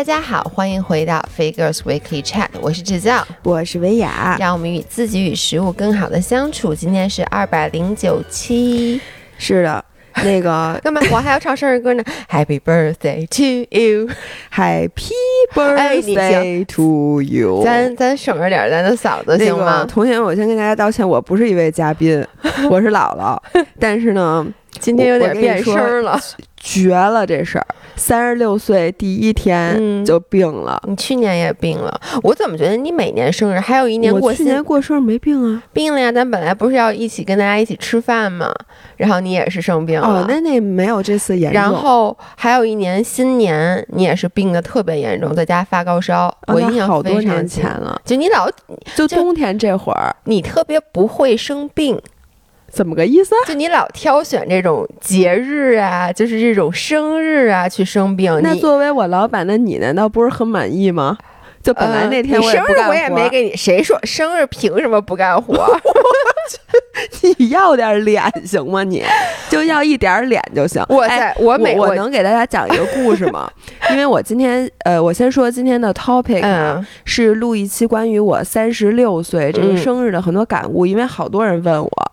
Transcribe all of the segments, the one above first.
大家好，欢迎回到 Figures Weekly Chat，我是制造，我是维雅，让我们与自己与食物更好的相处。今天是二百零九期，是的，那个 干嘛？我还要唱生日歌呢，Happy Birthday to you，Happy Birthday to you。咱咱省着点咱的嗓子行吗？同学，我先跟大家道歉，我不是一位嘉宾，我是姥姥，但是呢。今天有点变声了，绝了这事儿！三十六岁第一天就病了，你去年也病了。我怎么觉得你每年生日还有一年过？去年过生日没病啊？病了呀！咱本来不是要一起跟大家一起吃饭吗？然后你也是生病了。哦，那那没有这次严重。然后还有一年新年，你也是病的特别严重，在家发高烧。我印象好多年前了，就你老就冬天这会儿，你特别不会生病。怎么个意思？就你老挑选这种节日啊，就是这种生日啊，去生病。那作为我老板的你，难道不是很满意吗？就本来那天我生日我也没给你，谁说生日凭什么不干活？你要点脸行吗？你就要一点脸就行。我在我每我能给大家讲一个故事吗？因为我今天呃，我先说今天的 topic 啊是录一期关于我三十六岁这个生日的很多感悟，因为好多人问我。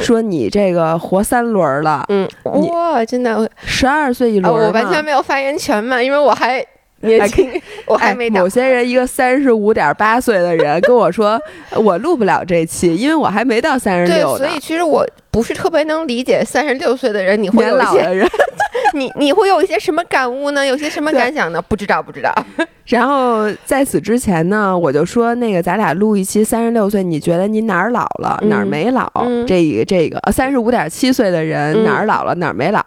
说你这个活三轮了，嗯，哇，真的，十二岁一轮，我完全没有发言权嘛，因为我还年轻，我还没。某些人一个三十五点八岁的人跟我说，我录不了这期，因为我还没到三十六。所以其实我不是特别能理解三十六岁的人，你会有老的人。你你会有一些什么感悟呢？有些什么感想呢？不知道，不知道。然后在此之前呢，我就说那个咱俩录一期三十六岁，你觉得你哪儿老了，哪儿没老？这个这个三十五点七岁的人哪儿老了，哪儿没老？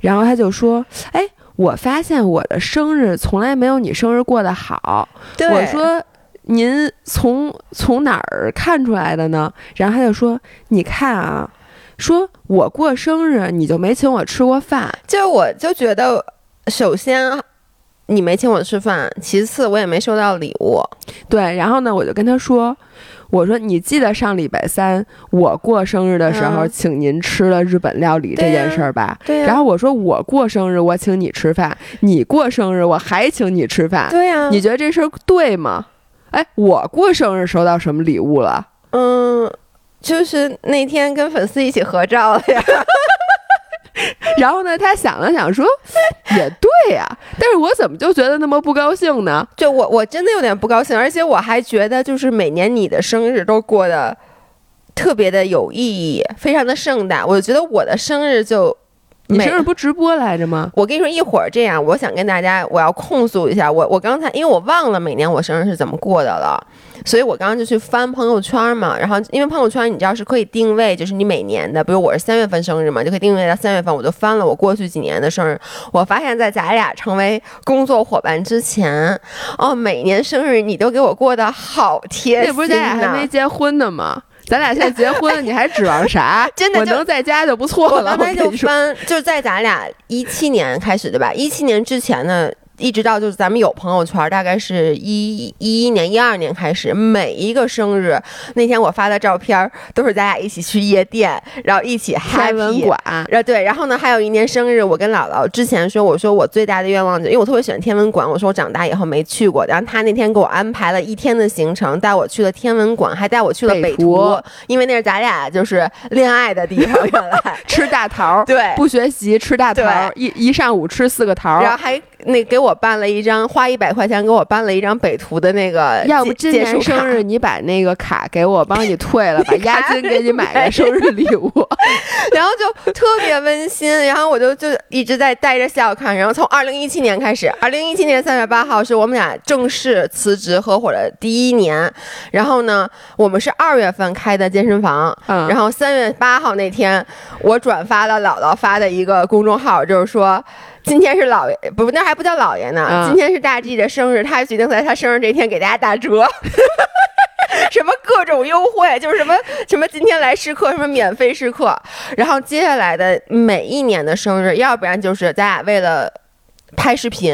然后他就说，哎，我发现我的生日从来没有你生日过得好。我说您从从哪儿看出来的呢？然后他就说，你看啊。说我过生日你就没请我吃过饭，就我就觉得，首先你没请我吃饭，其次我也没收到礼物。对，然后呢，我就跟他说，我说你记得上礼拜三我过生日的时候请您吃了日本料理这件事儿吧？对。然后我说我过生日我请你吃饭，你过生日我还请你吃饭。对呀。你觉得这事儿对吗？哎，我过生日收到什么礼物了？嗯。就是那天跟粉丝一起合照了呀，然后呢，他想了想说，也对呀，但是我怎么就觉得那么不高兴呢？就我我真的有点不高兴，而且我还觉得就是每年你的生日都过得特别的有意义，非常的盛大。我觉得我的生日就。你生日不直播来着吗？我跟你说，一会儿这样，我想跟大家，我要控诉一下我。我刚才因为我忘了每年我生日是怎么过的了，所以我刚刚就去翻朋友圈嘛。然后因为朋友圈你知道是可以定位，就是你每年的，比如我是三月份生日嘛，就可以定位到三月份。我就翻了我过去几年的生日，我发现在咱俩成为工作伙伴之前，哦，每年生日你都给我过得好贴心那不是咱俩还没结婚呢吗？咱俩现在结婚，你还指望啥？真的，我能在家就不错了。我刚才就翻，就是在咱俩一七年开始对吧？一七年之前呢？一直到就是咱们有朋友圈，大概是一一一年、一二年开始，每一个生日那天我发的照片都是咱俩一起去夜店，然后一起 happy。天文馆，然后对，然后呢，还有一年生日，我跟姥姥之前说，我说我最大的愿望就，因为我特别喜欢天文馆，我说我长大以后没去过，然后他那天给我安排了一天的行程，带我去了天文馆，还带我去了北图，因为那是咱俩就是恋爱的地方，原来 吃大桃，对，不学习吃大桃，一一上午吃四个桃，然后还。那给我办了一张，花一百块钱给我办了一张北图的那个。要不今年生日你把那个卡给我，帮你退了，把押金给你买个生日礼物，然后就特别温馨。然后我就就一直在带着笑看。然后从二零一七年开始，二零一七年三月八号是我们俩正式辞职合伙的第一年。然后呢，我们是二月份开的健身房。嗯。然后三月八号那天，我转发了姥姥发的一个公众号，就是说。今天是老爷，不，那还不叫老爷呢。今天是大 G 的生日，他决定在他生日这天给大家打折，什么各种优惠，就是什么什么今天来试课，什么免费试课。然后接下来的每一年的生日，要不然就是咱俩为了拍视频，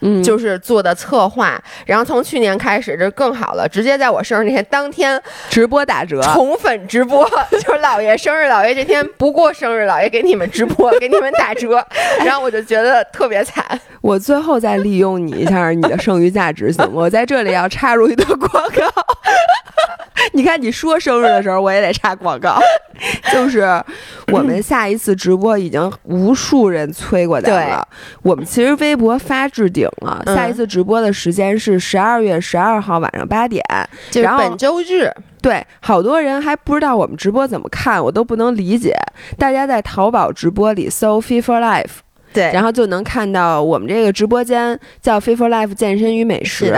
嗯，就是做的策划。然后从去年开始这更好了，直接在我生日那天当天直播打折，宠粉直播，就是姥爷生日，姥爷这天不过生日，姥爷给你们直播，给你们打折。然后我就觉得特别惨。我最后再利用你一下你的剩余价值，行吗？我在这里要插入一段广告。你看，你说生日的时候，我也得插广告。就是我们下一次直播已经无数人催过咱了。我们其实微博发置顶了，下一次直播的时间是十二月十二号晚上八点，就是本周日。对，好多人还不知道我们直播怎么看，我都不能理解。大家在淘宝直播里搜 “Fee for Life”。对，然后就能看到我们这个直播间叫 “Fit for Life” 健身与美食。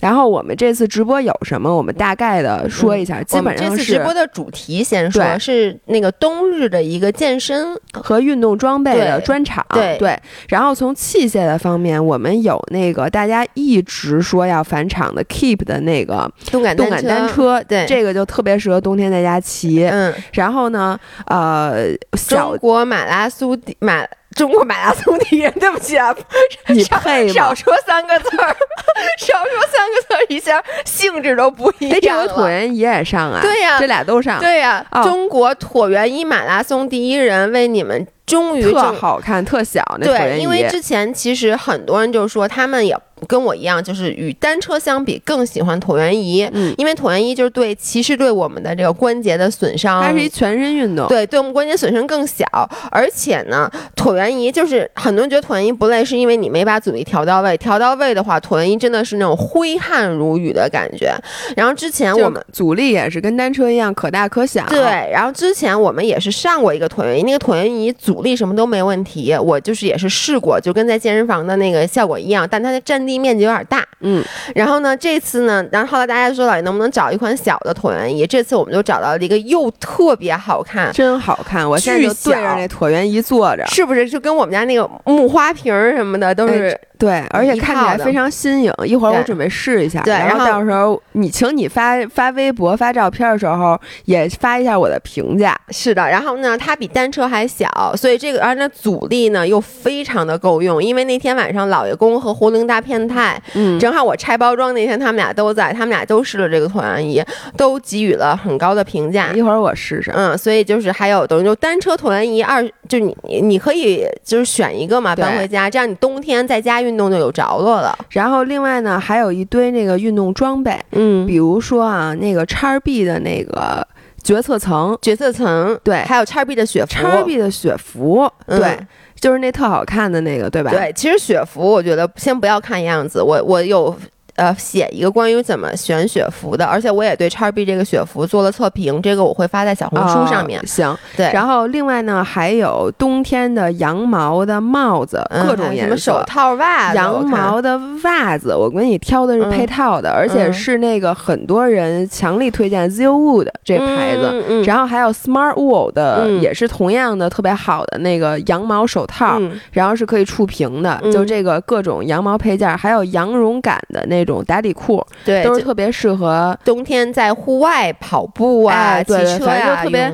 然后我们这次直播有什么？我们大概的说一下。基本上是直播的主题先说，是那个冬日的一个健身和运动装备的专场。对对。然后从器械的方面，我们有那个大家一直说要返场的 Keep 的那个动感动感单车。对，这个就特别适合冬天在家骑。嗯。然后呢，呃，中国马拉松马。中国马拉松第一，对不起啊，你配吗？少说三个字儿，少说三个字儿，一下性质都不一样。这回椭圆仪也上啊？对呀，这俩都上。对呀，中国椭圆仪马拉松第一人为你们终于特好看，特小那椭圆仪。对，因为之前其实很多人就说他们也。跟我一样，就是与单车相比，更喜欢椭圆仪。嗯，因为椭圆仪就是对，其实对我们的这个关节的损伤，它是一全身运动。对，对我们关节损伤更小。而且呢，椭圆仪就是很多人觉得椭圆仪不累，是因为你没把阻力调到位。调到位的话，椭圆仪真的是那种挥汗如雨的感觉。然后之前我们阻力也是跟单车一样可大可小。对，然后之前我们也是上过一个椭圆仪，那个椭圆仪阻力什么都没问题。我就是也是试过，就跟在健身房的那个效果一样，但它的占。地面积有点大，嗯，然后呢，这次呢，然后后来大家说老爷能不能找一款小的椭圆仪？这次我们就找到了一个又特别好看，真好看，我现在就对着那椭圆仪坐着，是不是就跟我们家那个木花瓶什么的都是？对，而且看起来非常新颖。一会儿我准备试一下，对，然后到时候你请你发发微博发照片的时候也发一下我的评价。是的，然后呢，它比单车还小，所以这个而那阻力呢又非常的够用。因为那天晚上老爷公和胡灵大变态，嗯，正好我拆包装那天他们俩都在，他们俩都试了这个椭圆仪，都给予了很高的评价。一会儿我试试，嗯，所以就是还有等于就单车椭圆仪二，就你你可以就是选一个嘛搬回家，这样你冬天在家。运动就有着落了，然后另外呢，还有一堆那个运动装备，嗯，比如说啊，那个叉 B 的那个决策层，决策层，对，还有叉 B 的雪服，叉 B 的雪服，对，就是那特好看的那个，对吧？对，其实雪服我觉得先不要看样子，我我有。呃，写一个关于怎么选雪服的，而且我也对叉 B 这个雪服做了测评，这个我会发在小红书上面。行，对。然后另外呢，还有冬天的羊毛的帽子，各种颜色，手套、袜子，羊毛的袜子，我给你挑的是配套的，而且是那个很多人强力推荐 Zowood 这牌子。然后还有 Smart Wool 的，也是同样的特别好的那个羊毛手套，然后是可以触屏的，就这个各种羊毛配件，还有羊绒感的那。种打底裤，对，都是特别适合冬天在户外跑步啊、骑车呀特别，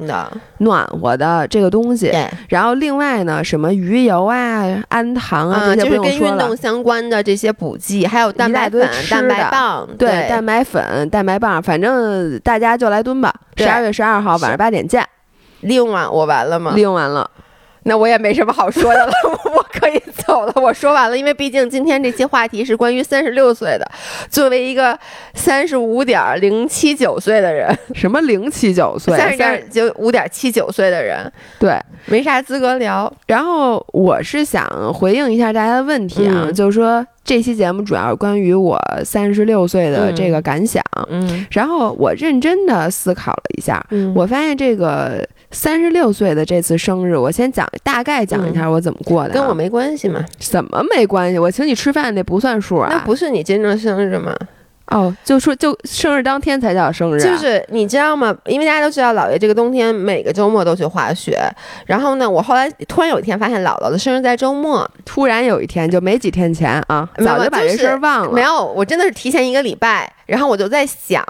暖和的这个东西。然后另外呢，什么鱼油啊、氨糖啊，就是跟运动相关的这些补剂，还有蛋白粉、蛋白棒，对，蛋白粉、蛋白棒，反正大家就来蹲吧。十二月十二号晚上八点见。利用完我完了吗？利用完了。那我也没什么好说的了，我可以走了。我说完了，因为毕竟今天这期话题是关于三十六岁的，作为一个三十五点零七九岁的人，什么零七九岁，三十点就五点七九岁的人，对，没啥资格聊。然后我是想回应一下大家的问题啊，就是说这期节目主要是关于我三十六岁的这个感想，嗯，然后我认真的思考了一下，我发现这个。三十六岁的这次生日，我先讲大概讲一下我怎么过的。跟我没关系嘛？怎么没关系？我请你吃饭那不算数啊？那不是你真正生日吗？哦，就说就生日当天才叫生日。就是你知道吗？因为大家都知道，姥爷这个冬天每个周末都去滑雪。然后呢，我后来突然有一天发现姥姥的生日在周末。突然有一天，就没几天前啊，早就把这事儿忘了。没有，我真的是提前一个礼拜。然后我就在想，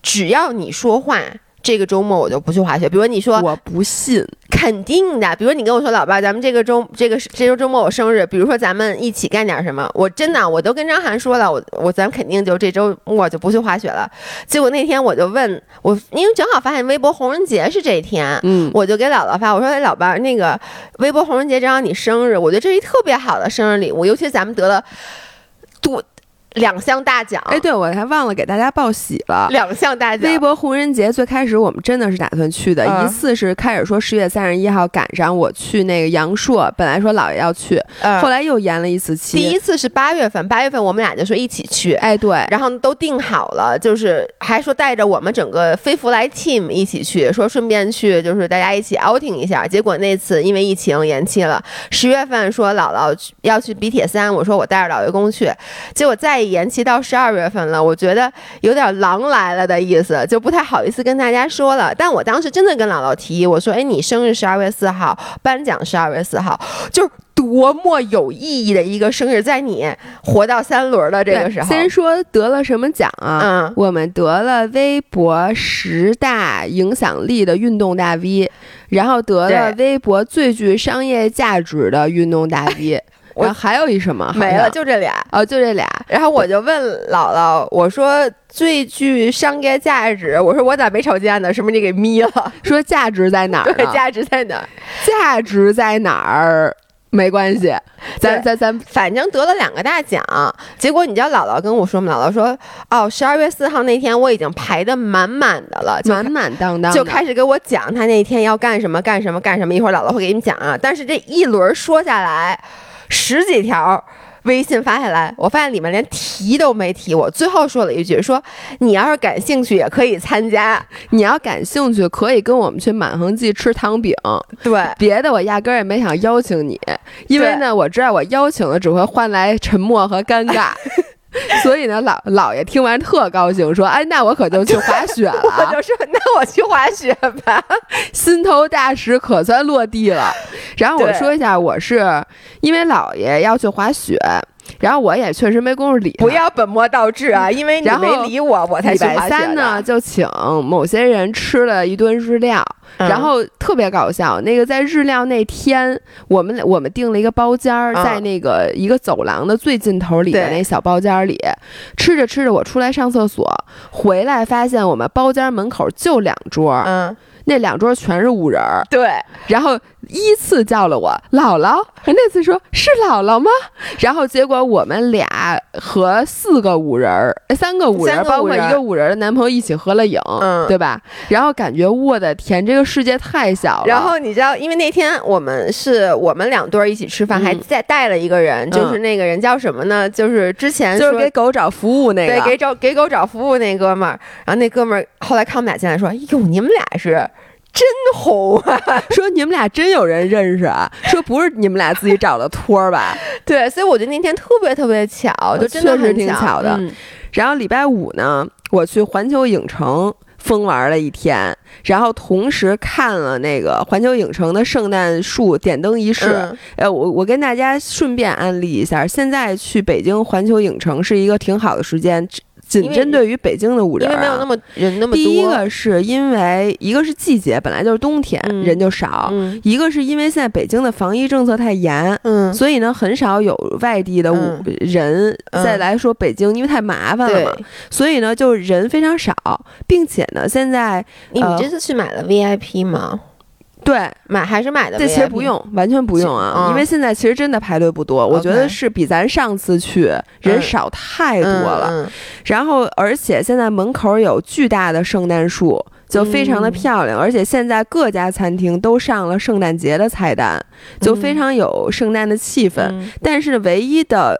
只要你说话。这个周末我就不去滑雪。比如你说我不信，肯定的，比如你跟我说，老爸，咱们这个周这个这周周末我生日，比如说咱们一起干点什么，我真的我都跟张涵说了，我我咱肯定就这周末就不去滑雪了。结果那天我就问我，因为正好发现微博红人节是这一天，嗯，我就给姥姥发，我说哎，老爸，那个微博红人节正好你生日，我觉得这是一特别好的生日礼物，尤其咱们得了多。两项大奖，哎，对，我还忘了给大家报喜了。两项大奖，微博红人节最开始我们真的是打算去的，一次是开始说十月三十一号赶上我去那个阳朔，本来说姥爷要去，后来又延了一次期。第一次是八月份，八月份我们俩就说一起去，哎，对，然后都定好了，就是还说带着我们整个飞福来 team 一起去，说顺便去就是大家一起 outing 一下。结果那次因为疫情延期了，十月份说姥姥要去比铁三，我说我带着老爷公去，结果再延期到十二。月份了，我觉得有点狼来了的意思，就不太好意思跟大家说了。但我当时真的跟姥姥提议，我说：“哎，你生日十二月四号，颁奖十二月四号，就是多么有意义的一个生日，在你活到三轮的这个时候。”先说得了什么奖啊？嗯，我们得了微博十大影响力的运动大 V，然后得了微博最具商业价值的运动大 V。我还有一什么没了，就这俩哦，就这俩。然后我就问姥姥，我说最具商业价值，我说我咋没瞅见呢？是不是你给眯了？说价值在哪儿？对，价值在哪儿？价值在哪儿？没关系，咱咱咱反正得了两个大奖。结果你知道姥姥跟我说吗？姥姥说哦，十二月四号那天我已经排的满满的了，满满当当，就开始给我讲他那天要干什么干什么干什么。一会儿姥姥会给你讲啊。但是这一轮说下来。十几条微信发下来，我发现里面连提都没提我。最后说了一句：“说你要是感兴趣也可以参加，你要感兴趣可以跟我们去满恒记吃糖饼。”对，别的我压根儿也没想邀请你，因为呢，我知道我邀请了只会换来沉默和尴尬。所以呢，老老爷听完特高兴，说：“哎，那我可就去滑雪了。”我就说：“那我去滑雪吧，心头大石可算落地了。”然后我说一下，我是因为姥爷要去滑雪，然后我也确实没工夫理。不要本末倒置啊！因为你没理我，我才。礼拜三呢，就请某些人吃了一顿日料。然后特别搞笑，那个在日料那天，我们我们订了一个包间儿，在那个一个走廊的最尽头里的那小包间里，吃着吃着，我出来上厕所，回来发现我们包间门口就两桌，嗯。那两桌全是五人儿，对，然后依次叫了我姥姥，那次说是姥姥吗？然后结果我们俩和四个五人儿，三个五人，包括一个五人的男朋友一起合了影，对吧？然后感觉我的天，这个世界太小了。然后你知道，因为那天我们是我们两对儿一起吃饭，还再带了一个人，就是那个人叫什么呢？就是之前就是给狗找服务那个，对，给找给狗找服务那哥们儿。然后那哥们儿后来看我们俩进来说：“哟，你们俩是。”真红啊！说你们俩真有人认识啊？说不是你们俩自己找的托儿吧？对，所以我觉得那天特别特别巧，就真的确实挺巧的。然后礼拜五呢，我去环球影城疯玩了一天，然后同时看了那个环球影城的圣诞树点灯仪式。呃，我我跟大家顺便安利一下，现在去北京环球影城是一个挺好的时间。仅针对于北京的五人，因为没有那么人那么多。第一个是因为一个是季节本来就是冬天，人就少；一个是因为现在北京的防疫政策太严，嗯，所以呢很少有外地的五人再来说北京，因为太麻烦了嘛，所以呢就人非常少，并且呢现在你这次去买了 VIP 吗？对，买还是买的？这其实不用，完全不用啊，因为现在其实真的排队不多，我觉得是比咱上次去人少太多了。然后，而且现在门口有巨大的圣诞树，就非常的漂亮。而且现在各家餐厅都上了圣诞节的菜单，就非常有圣诞的气氛。但是唯一的。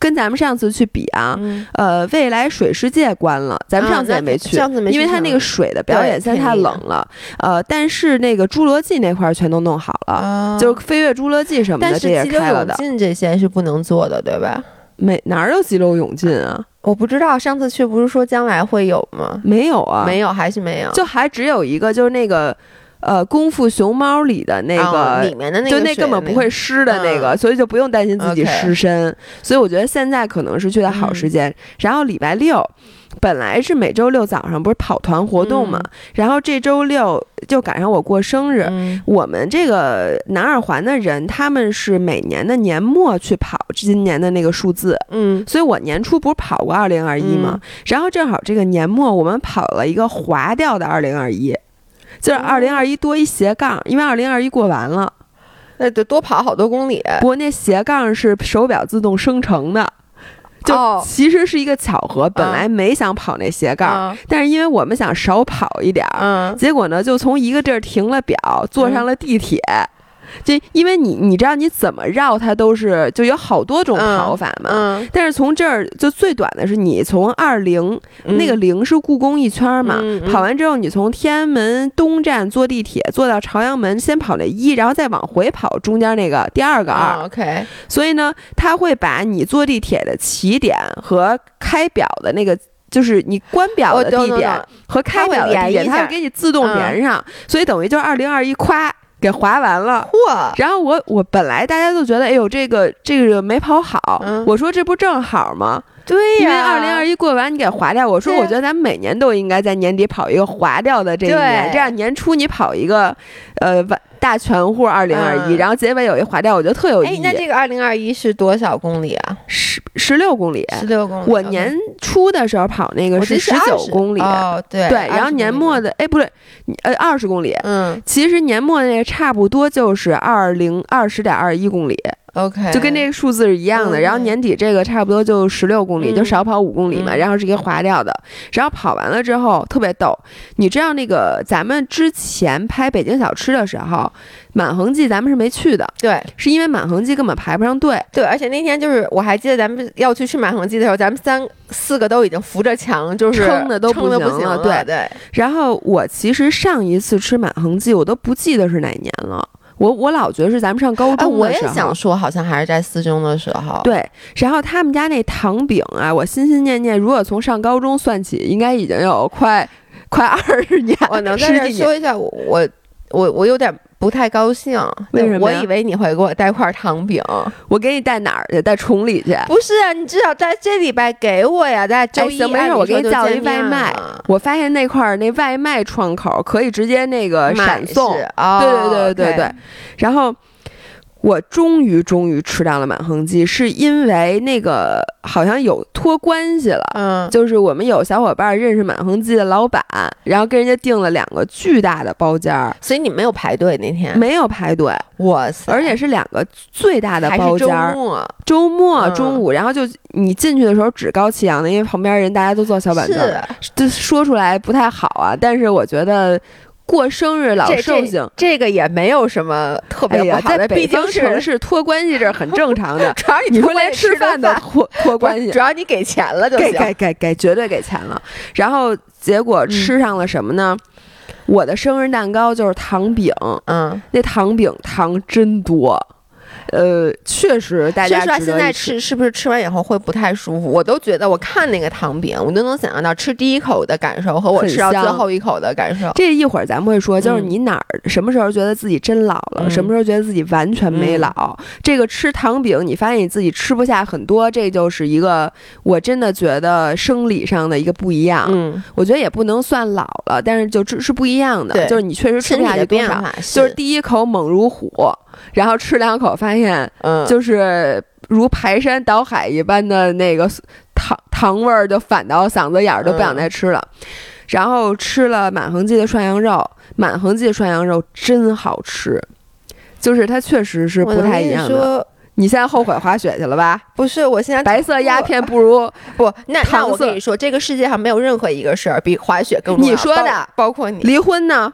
跟咱们上次去比啊，呃，未来水世界关了，咱们上次也没去，因为它那个水的表演现在太冷了。呃，但是那个侏罗纪那块全都弄好了，就是飞跃侏罗纪什么的这也开了的。进这些是不能做的，对吧？没哪儿有激流勇进啊？我不知道，上次去不是说将来会有吗？没有啊，没有，还是没有，就还只有一个，就是那个。呃，功夫熊猫里的那个里面的那个，就那根本不会湿的那个，所以就不用担心自己湿身。所以我觉得现在可能是去的好时间。然后礼拜六。本来是每周六早上不是跑团活动嘛，然后这周六就赶上我过生日。我们这个南二环的人，他们是每年的年末去跑今年的那个数字，嗯，所以我年初不是跑过二零二一吗？然后正好这个年末我们跑了一个划掉的二零二一，就是二零二一多一斜杠，因为二零二一过完了，那得多跑好多公里。不过那斜杠是手表自动生成的。就其实是一个巧合，本来没想跑那斜杠，但是因为我们想少跑一点儿，结果呢，就从一个地儿停了表，坐上了地铁。就因为你你知道你怎么绕它都是就有好多种跑法嘛，但是从这儿就最短的是你从二零那个零是故宫一圈嘛，跑完之后你从天安门东站坐地铁坐到朝阳门，先跑那一，然后再往回跑中间那个第二个二。OK，所以呢，他会把你坐地铁的起点和开表的那个，就是你关表的地点和开表的地点，他会给你自动连上，所以等于就是二零二一夸。给划完了，嚯！然后我我本来大家都觉得，哎呦，这个这个没跑好。我说这不正好吗？对呀，因为二零二一过完你给划掉。我说我觉得咱每年都应该在年底跑一个划掉的这一年，这样年初你跑一个，呃完。大全户二零二一，然后结尾有一划掉，我觉得特有意义。那这个二零二一是多少公里啊？十十六公里。十六公里。我年初的时候跑那个是十九公里。哦，对对。然后年末的，哎，不对，呃，二十公里。嗯。其实年末那个差不多就是二零二十点二一公里。OK，就跟这个数字是一样的。然后年底这个差不多就十六公里，就少跑五公里嘛。然后是一个划掉的。然后跑完了之后特别逗，你知道那个咱们之前拍北京小吃的时候，满恒记咱们是没去的。对，是因为满恒记根本排不上队。对，而且那天就是我还记得咱们要去吃满恒记的时候，咱们三四个都已经扶着墙，就是撑的都不行了。对对。然后我其实上一次吃满恒记，我都不记得是哪年了。我我老觉得是咱们上高中的时候，我也想说，好像还是在四中的时候。对，然后他们家那糖饼啊，我心心念念，如果从上高中算起，应该已经有快快二十年。我能在这说一下，我我我有点。不太高兴，为什么？我以为你会给我带块糖饼，我给你带哪儿去？带崇礼去？不是啊，你至少在这礼拜给我呀，在周一。行，没事，我给你叫一外卖。我发现那块儿那外卖窗口可以直接那个闪送，哦对对对对对，然后。我终于终于吃到了满恒记，是因为那个好像有托关系了，嗯，就是我们有小伙伴认识满恒记的老板，然后跟人家订了两个巨大的包间儿，所以你没有排队那天，没有排队，哇塞，而且是两个最大的包间儿，周末，周末中午，然后就你进去的时候趾高气扬的，因为旁边人大家都坐小板凳，就说出来不太好啊，但是我觉得。过生日老寿星，这个也没有什么特别不好的，北京城市托关系这很正常的。主要你说连吃饭都托托关系，主要你给钱了就行。给给给给，绝对给钱了。然后结果吃上了什么呢？我的生日蛋糕就是糖饼，嗯，那糖饼糖真多。呃，确实，大家说现在吃是不是吃完以后会不太舒服？我都觉得，我看那个糖饼，我都能想象到吃第一口的感受和我吃到最后一口的感受。这一会儿咱们会说，就是你哪儿什么时候觉得自己真老了，什么时候觉得自己完全没老？这个吃糖饼，你发现你自己吃不下很多，这就是一个我真的觉得生理上的一个不一样。嗯，我觉得也不能算老了，但是就是不一样的，就是你确实吃不下去多少，就是第一口猛如虎。然后吃两口，发现，嗯，就是如排山倒海一般的那个糖糖味儿，就反到嗓子眼儿，就不想再吃了。然后吃了满恒记的涮羊肉，满恒记的涮羊肉真好吃，就是它确实是不太一样的。你现在后悔滑雪去了吧？不是，我现在白色鸦片不如 不。那那我跟你说，这个世界上没有任何一个事儿比滑雪更重要你说的，包括你离婚呢？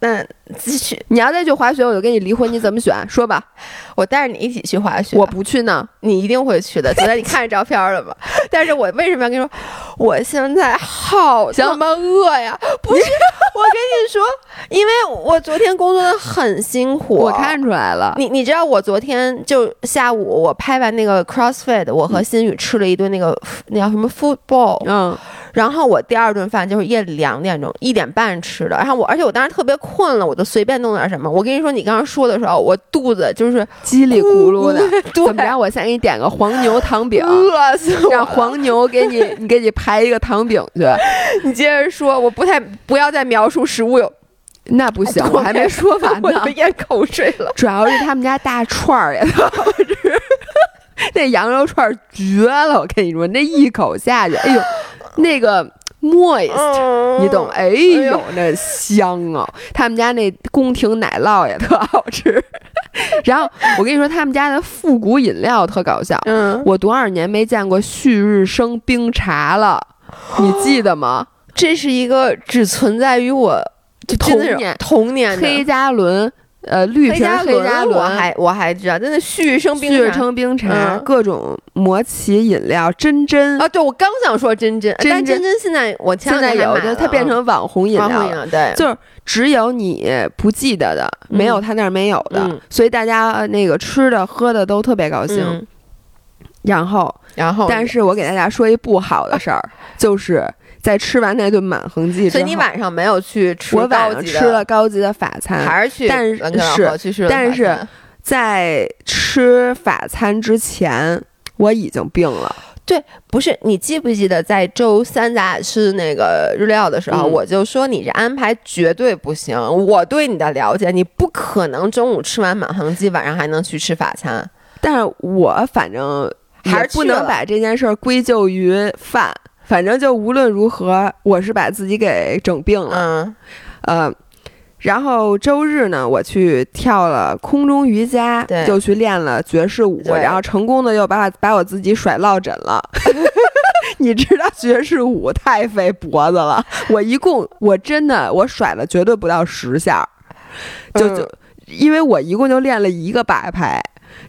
那继续。你要再去滑雪，我就跟你离婚，你怎么选？说吧，我带着你一起去滑雪。我不去呢，你一定会去的。昨天你看着照片了吗？但是我为什么要跟你说？我现在好他妈饿呀！不是，我跟你说，因为我昨天工作的很辛苦，我看出来了。你你知道，我昨天就下午我拍完那个 CrossFit，我和新宇吃了一顿那个那叫什么 Football，嗯。然后我第二顿饭就是夜里两点钟一点半吃的，然后我而且我当时特别困了，我就随便弄点什么。我跟你说，你刚刚说的时候，我肚子就是叽里咕噜的。怎么着？我先给你点个黄牛糖饼，饿死我！让黄牛给你，你给你排一个糖饼去。你接着说，我不太不要再描述食物有，那不行，我还没说完呢，我咽口水了。主要是他们家大串儿也特好吃，那羊肉串绝了！我跟你说，那一口下去，哎呦。那个 moist，你懂？哎呦，那香啊！他们家那宫廷奶酪也特好吃。然后我跟你说，他们家的复古饮料特搞笑。嗯，我多少年没见过旭日升冰茶了，你记得吗？这是一个只存在于我童年童年黑加仑。呃，绿瓶黑加仑，我还我还知道，真的旭日升冰旭日升冰茶，各种魔奇饮料，真真啊，对我刚想说真真，但真真现在我现在有的，它变成网红饮料。了，对，就是只有你不记得的，没有他那儿没有的，所以大家那个吃的喝的都特别高兴。然后，然后，但是我给大家说一不好的事儿，就是。在吃完那顿满恒记所以你晚上没有去吃我晚上吃了高级的法餐，还是去？但是，但是在吃法餐之前，我已经病了。对，不是你记不记得在周三咱俩吃那个日料的时候，我就说你这安排绝对不行。我对你的了解，你不可能中午吃完满恒记，晚上还能去吃法餐。但是我反正还是不能把这件事儿归咎于饭。反正就无论如何，我是把自己给整病了。嗯，呃，然后周日呢，我去跳了空中瑜伽，就去练了爵士舞，然后成功的又把把我自己甩落枕了。你知道爵士舞太费脖子了，我一共我真的我甩了绝对不到十下，就就因为我一共就练了一个摆拍。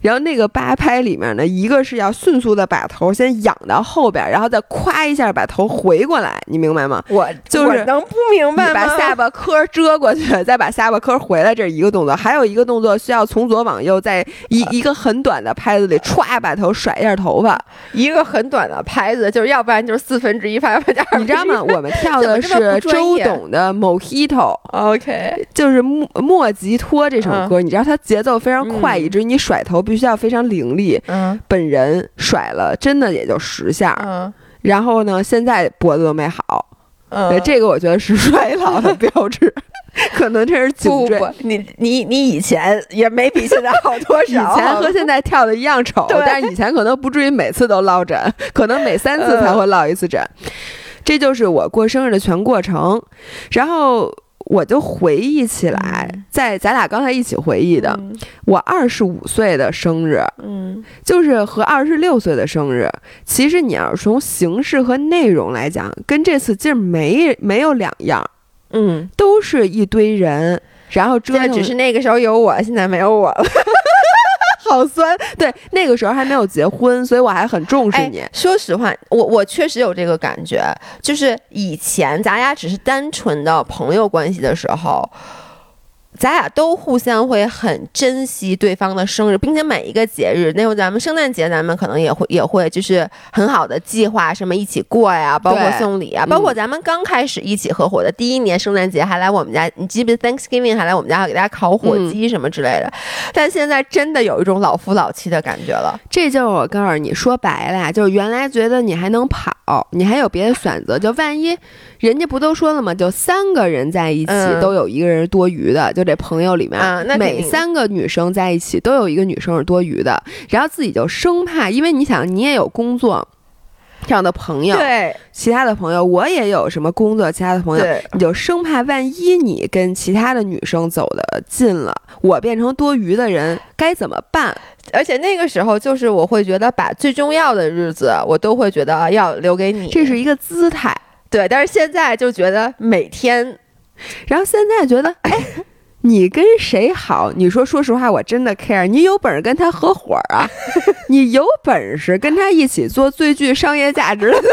然后那个八拍里面呢，一个是要迅速的把头先仰到后边，然后再咵一下把头回过来，你明白吗？我就是能不明白吗？把下巴颏遮过去，再把下巴颏回来，这是一个动作。还有一个动作需要从左往右，在一一个很短的拍子里歘把头甩一下头发。一个很短的拍子，就是要不然就是四分之一拍，要不然你知道吗？我们跳的是周董的《Mojito》，OK，就是莫莫吉托这首歌，你知道它节奏非常快，以至于你甩头。必须要非常凌厉。嗯，本人甩了，真的也就十下。嗯，然后呢，现在脖子都没好。嗯，这个我觉得是衰老的标志，可能这是颈椎。你你你以前也没比现在好多少。以前和现在跳的一样丑，但是以前可能不至于每次都落枕，可能每三次才会落一次枕。这就是我过生日的全过程。然后。我就回忆起来，在咱俩刚才一起回忆的，我二十五岁的生日，嗯，就是和二十六岁的生日，其实你要是从形式和内容来讲，跟这次劲儿没没有两样，嗯，都是一堆人，然后折腾，只是那个时候有我，现在没有我了。好酸，对，那个时候还没有结婚，所以我还很重视你。说实话，我我确实有这个感觉，就是以前咱俩只是单纯的朋友关系的时候。咱俩都互相会很珍惜对方的生日，并且每一个节日，那会咱们圣诞节，咱们可能也会也会就是很好的计划什么一起过呀，包括送礼啊，包括咱们刚开始一起合伙的第一年圣诞节还来我们家，你记不记得 Thanksgiving 还来我们家给大家烤火鸡什么之类的。但现在真的有一种老夫老妻的感觉了。这就是我告诉你说白了呀，就是原来觉得你还能跑，你还有别的选择，就万一。人家不都说了吗？就三个人在一起都有一个人多余的，就这朋友里面，啊、那每三个女生在一起都有一个女生是多余的。然后自己就生怕，因为你想，你也有工作这样的朋友，对其他的朋友，我也有什么工作，其他的朋友，你就生怕万一你跟其他的女生走的近了，我变成多余的人该怎么办？而且那个时候，就是我会觉得把最重要的日子，我都会觉得要留给你，这是一个姿态。对，但是现在就觉得每天，然后现在觉得，哎，你跟谁好？你说，说实话，我真的 care。你有本事跟他合伙啊？你有本事跟他一起做最具商业价值的？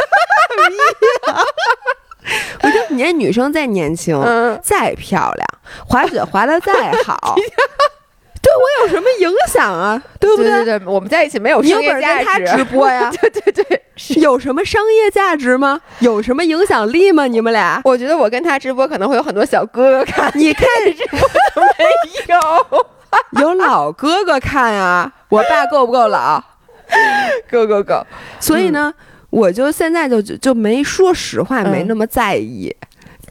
我觉得你这女生再年轻，再漂亮，滑雪滑的再好。对我有什么影响啊？对不对？对对，我们在一起没有商业价值。直播呀？对对对，有什么商业价值吗？有什么影响力吗？你们俩？我觉得我跟他直播可能会有很多小哥哥看。你看直播 没有？有老哥哥看啊！我爸够不够老？够够够！所以呢，我就现在就就没说实话，没那么在意。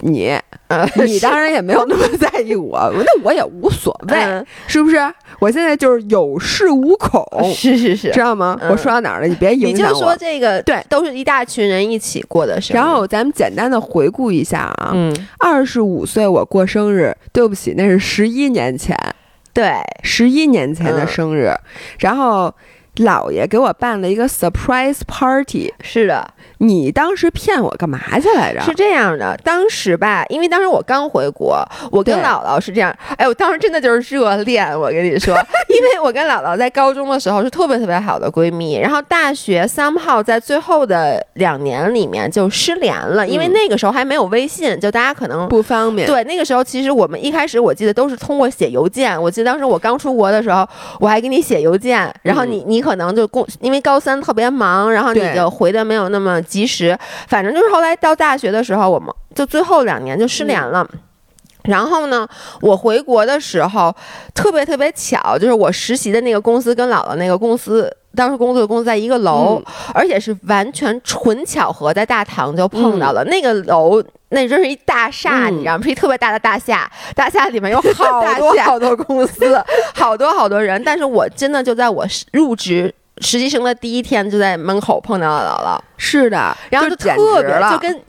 你，你当然也没有那么在意我，那我也无所谓，是不是？我现在就是有恃无恐，是是是，知道吗？我说到哪儿了？你别影响我。你就说这个，对，都是一大群人一起过的生日。然后咱们简单的回顾一下啊，嗯，二十五岁我过生日，对不起，那是十一年前，对，十一年前的生日，然后。姥爷给我办了一个 surprise party，是的，你当时骗我干嘛去来着？是这样的，当时吧，因为当时我刚回国，我跟姥姥是这样，哎，我当时真的就是热恋，我跟你说，因为我跟姥姥在高中的时候是特别特别好的闺蜜，然后大学 somehow 在最后的两年里面就失联了，因为那个时候还没有微信，就大家可能不方便。对，那个时候其实我们一开始我记得都是通过写邮件，我记得当时我刚出国的时候，我还给你写邮件，然后你你。可能就工，因为高三特别忙，然后你就回的没有那么及时。反正就是后来到大学的时候，我们就最后两年就失联了。然后呢，我回国的时候特别特别巧，就是我实习的那个公司跟姥姥那个公司，当时工作的公司在一个楼，而且是完全纯巧合，在大堂就碰到了。那个楼那真是一大厦，你知道吗？是一特别大的大厦，大厦里面有好多好多公司，好多好多人。但是我真的就在我入职实习生的第一天，就在门口碰到了姥姥。是的，然后就特别就跟。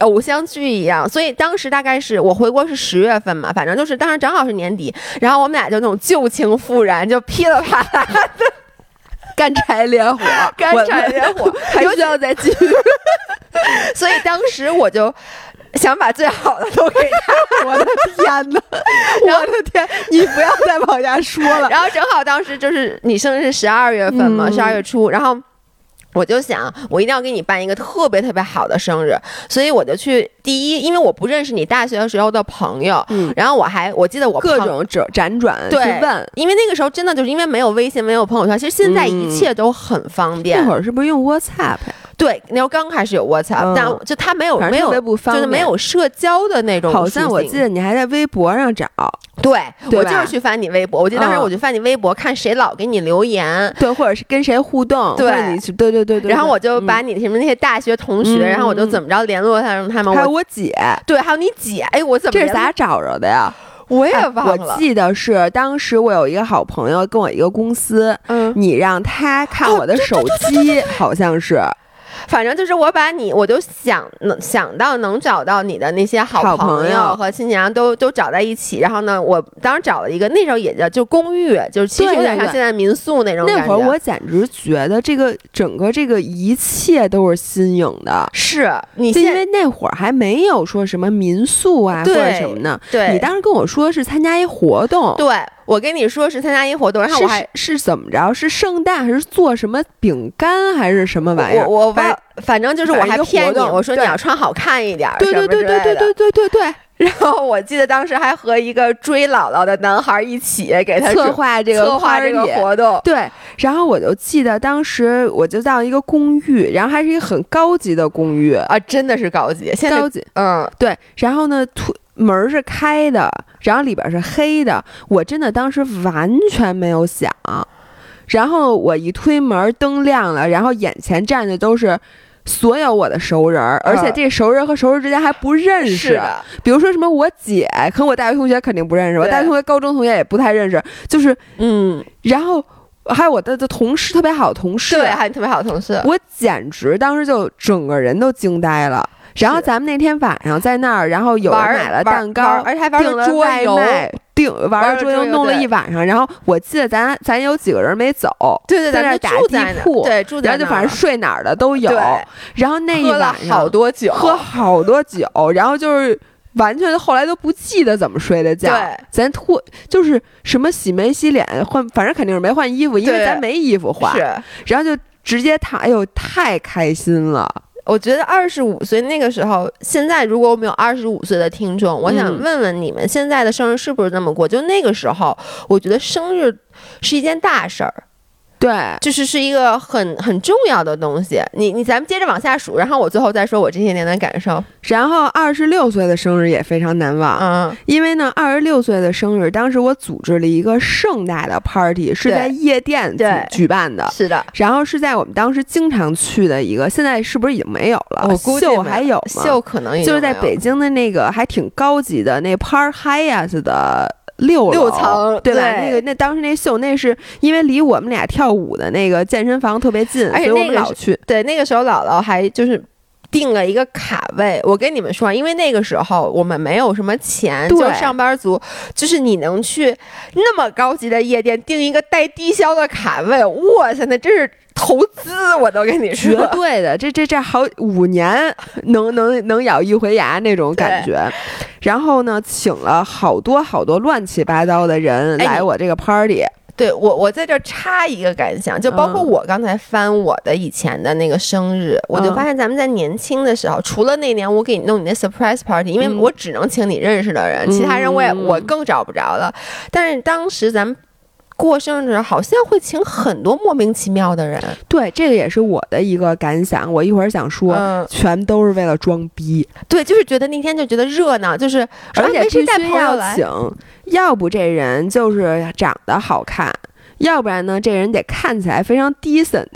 偶像剧一样，所以当时大概是我回国是十月份嘛，反正就是当时正好是年底，然后我们俩就那种旧情复燃，就噼里啪啦的干柴烈火，干柴烈火，还需要再继续。所以当时我就想把最好的都给他。我的天哪！我的天，你不要再往下说了。然后正好当时就是你生日是十二月份嘛，十二月初，然后。我就想，我一定要给你办一个特别特别好的生日，所以我就去第一，因为我不认识你大学的时候的朋友，嗯，然后我还我记得我各种辗辗转去问，因为那个时候真的就是因为没有微信，没有朋友圈，其实现在一切都很方便。那会儿是不是用 WhatsApp？对，那时候刚开始有 WhatsApp，但就他没有没有就是没有社交的那种。好像我记得你还在微博上找。对，我就是去翻你微博。我记得当时我就翻你微博，看谁老给你留言，对，或者是跟谁互动。对，对对对对。然后我就把你什么那些大学同学，然后我就怎么着联络他们。他们还有我姐，对，还有你姐。哎，我怎么这是咋找着的呀？我也忘了。我记得是当时我有一个好朋友跟我一个公司，嗯，你让他看我的手机，好像是。反正就是我把你，我就想能想到能找到你的那些好朋友和亲戚，然后都都找在一起。然后呢，我当时找了一个，那时候也叫就公寓，就是其实有点像现在民宿那种感觉。那会儿我简直觉得这个整个这个一切都是新颖的。是你因为那会儿还没有说什么民宿啊或者什么呢。对，你当时跟我说是参加一活动。对。我跟你说是参加一活动，然后我还是怎么着？是圣诞还是做什么饼干还是什么玩意儿？我我反反正就是我还骗你，我说你要穿好看一点，对对对对对对对对对。然后我记得当时还和一个追姥姥的男孩一起给他策划这个策划这个活动。对，然后我就记得当时我就到一个公寓，然后还是一个很高级的公寓啊，真的是高级，高级。嗯，对。然后呢，突。门是开的，然后里边是黑的。我真的当时完全没有想，然后我一推门，灯亮了，然后眼前站的都是所有我的熟人，而且这熟人和熟人之间还不认识。比如说什么我姐，可我大学同学肯定不认识，我大学同学、高中同学也不太认识。就是嗯，然后还有我的的同事，特别好的同事，对，还有特别好的同事，我简直当时就整个人都惊呆了。然后咱们那天晚上在那儿，然后有人买了蛋糕，而且还玩了外卖，订玩了桌游，弄了一晚上。然后我记得咱咱有几个人没走，对对，在那打地铺，对，住在然后就反正睡哪儿的都有。然后那一晚上好多酒，喝好多酒，然后就是完全后来都不记得怎么睡的觉。咱脱就是什么洗没洗脸换，反正肯定是没换衣服，因为咱没衣服换。是，然后就直接躺，哎呦，太开心了。我觉得二十五岁那个时候，现在如果我们有二十五岁的听众，我想问问你们，现在的生日是不是那么过？就那个时候，我觉得生日是一件大事儿。对，就是是一个很很重要的东西。你你咱们接着往下数，然后我最后再说我这些年的感受。然后二十六岁的生日也非常难忘，嗯，因为呢，二十六岁的生日，当时我组织了一个盛大的 party，是在夜店举办的，是的。然后是在我们当时经常去的一个，现在是不是已经没有了？秀还有吗？秀可能就是在北京的那个还挺高级的那 Park Hyatt 的。六六层对吧？那个那当时那秀，那是因为离我们俩跳舞的那个健身房特别近，所以我们老去。对，那个时候姥姥还就是定了一个卡位。我跟你们说，因为那个时候我们没有什么钱，就上班族，就是你能去那么高级的夜店订一个带低消的卡位，哇塞，那真是。投资我都跟你说，绝对的，这这这好五年能 能能咬一回牙那种感觉。然后呢，请了好多好多乱七八糟的人来我这个 party。对我，我在这插一个感想，就包括我刚才翻我的以前的那个生日，我就发现咱们在年轻的时候，除了那年我给你弄你那 surprise party，因为我只能请你认识的人，其他人我也我更找不着了。但是当时咱们。过生日好像会请很多莫名其妙的人，对，这个也是我的一个感想。我一会儿想说，全都是为了装逼。对，就是觉得那天就觉得热闹，就是而且必须要请，要不这人就是长得好看，要不然呢，这人得看起来非常 decent。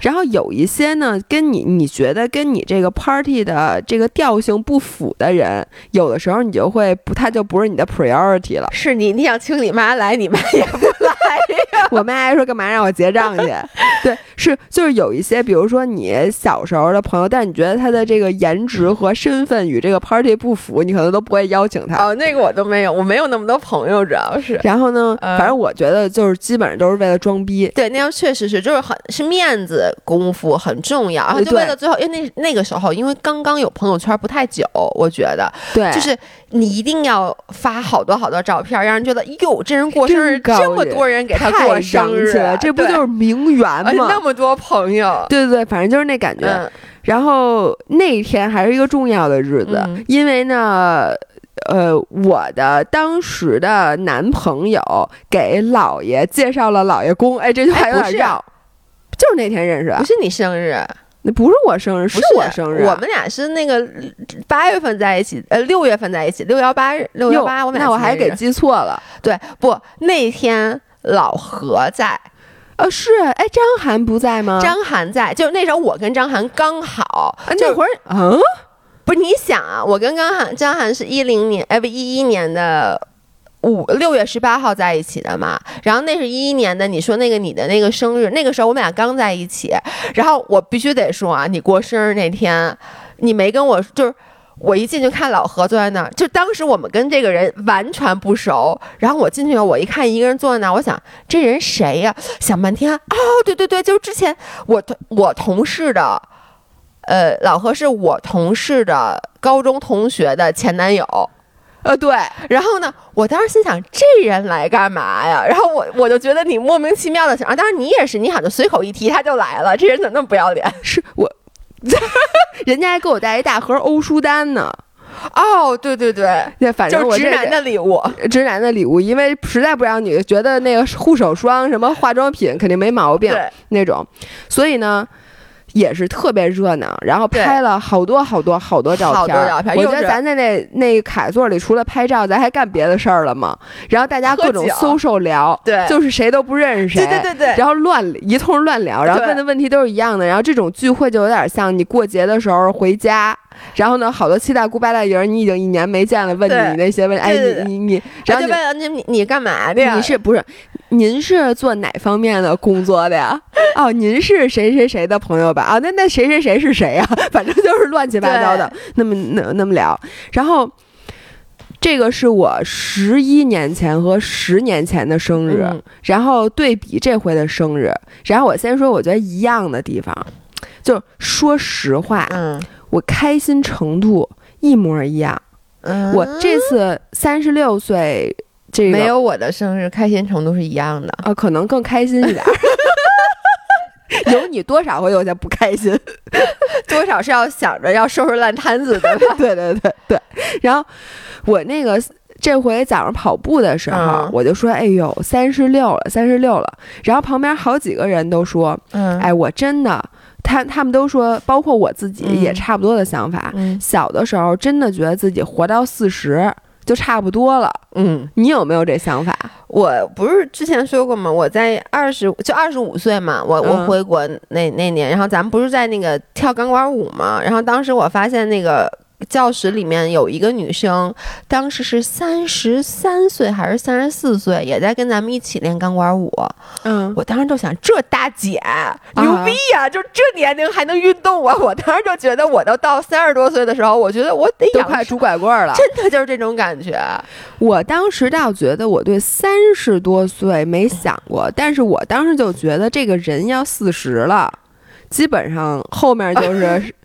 然后有一些呢，跟你你觉得跟你这个 party 的这个调性不符的人，有的时候你就会不，他就不是你的 priority 了。是你，你想请你妈来，你妈也不。我妈还说干嘛让我结账去？对，是就是有一些，比如说你小时候的朋友，但是你觉得他的这个颜值和身份与这个 party 不符，你可能都不会邀请他。哦，那个我都没有，我没有那么多朋友，主要是。然后呢，反正我觉得就是基本上都是为了装逼。对，那样确实是，就是很是面子。功夫很重要，然后就为了最后，因为那那个时候，因为刚刚有朋友圈不太久，我觉得，对，就是你一定要发好多好多照片，让人觉得哟，这人过生日，这么多人给他过生日，这不就是名媛吗？那么多朋友，对对对，反正就是那感觉。然后那一天还是一个重要的日子，因为呢，呃，我的当时的男朋友给姥爷介绍了姥爷公，哎，这句话有点绕。就是那天认识，不是你生日，那不是我生日，是我生日。我们俩是那个八月份在一起，呃，六月份在一起，六幺八日，六幺八，我们俩那我还给记错了。对，不，那天老何在，呃，是，哎，张涵不在吗？张涵在，就那时候我跟张涵刚好，那会儿，嗯，不是，你想啊，我跟张涵，张涵是一零年，哎，不，一一年的。五六月十八号在一起的嘛，然后那是一一年的，你说那个你的那个生日，那个时候我们俩刚在一起，然后我必须得说啊，你过生日那天，你没跟我，就是我一进去看老何坐在那儿，就当时我们跟这个人完全不熟，然后我进去我一看一个人坐在那儿，我想这人谁呀？想半天，哦，对对对，就是之前我同我同事的，呃，老何是我同事的高中同学的前男友。呃，对，然后呢，我当时心想，这人来干嘛呀？然后我我就觉得你莫名其妙的想，啊当然你也是，你好像随口一提他就来了，这人怎么那么不要脸？是我，人家还给我带一大盒欧舒丹呢。哦，对对对，那反正我直男的礼物，直男的礼物，因为实在不让女的觉得那个护手霜什么化妆品肯定没毛病那种，所以呢。也是特别热闹，然后拍了好多好多好多照片。我觉得咱在那那卡座里，除了拍照，咱还干别的事儿了吗？然后大家各种搜售聊，对，就是谁都不认识谁，对对对然后乱一通乱聊，然后问的问题都是一样的。然后这种聚会就有点像你过节的时候回家，然后呢，好多七大姑八大姨你已经一年没见了，问你那些问题，哎，你你你，然后就问你你干嘛的呀？你是不是？您是做哪方面的工作的呀？哦，您是谁谁谁的朋友吧？啊，那那谁谁谁是谁呀？反正就是乱七八糟的，那么那那么聊。然后，这个是我十一年前和十年前的生日，然后对比这回的生日。然后我先说，我觉得一样的地方，就说实话，嗯，我开心程度一模一样。我这次三十六岁，这个没有我的生日开心程度是一样的啊，可能更开心一点。有你多少会有些不开心，多少是要想着要收拾烂摊子的。对对对对。然后我那个这回早上跑步的时候，我就说：“哎呦，三十六了，三十六了。”然后旁边好几个人都说：“嗯，哎，我真的。”他他们都说，包括我自己也差不多的想法。小的时候真的觉得自己活到四十就差不多了。嗯，你有没有这想法？我不是之前说过吗？我在二十就二十五岁嘛，我我回国那那年，然后咱们不是在那个跳钢管舞嘛，然后当时我发现那个。教室里面有一个女生，当时是三十三岁还是三十四岁，也在跟咱们一起练钢管舞。嗯，我当时就想，这大姐牛逼呀！就这年龄还能运动啊！我当时就觉得，我都到三十多岁的时候，我觉得我得养快拄拐棍了。真的就是这种感觉。我当时倒觉得，我对三十多岁没想过，但是我当时就觉得这个人要四十了，基本上后面就是。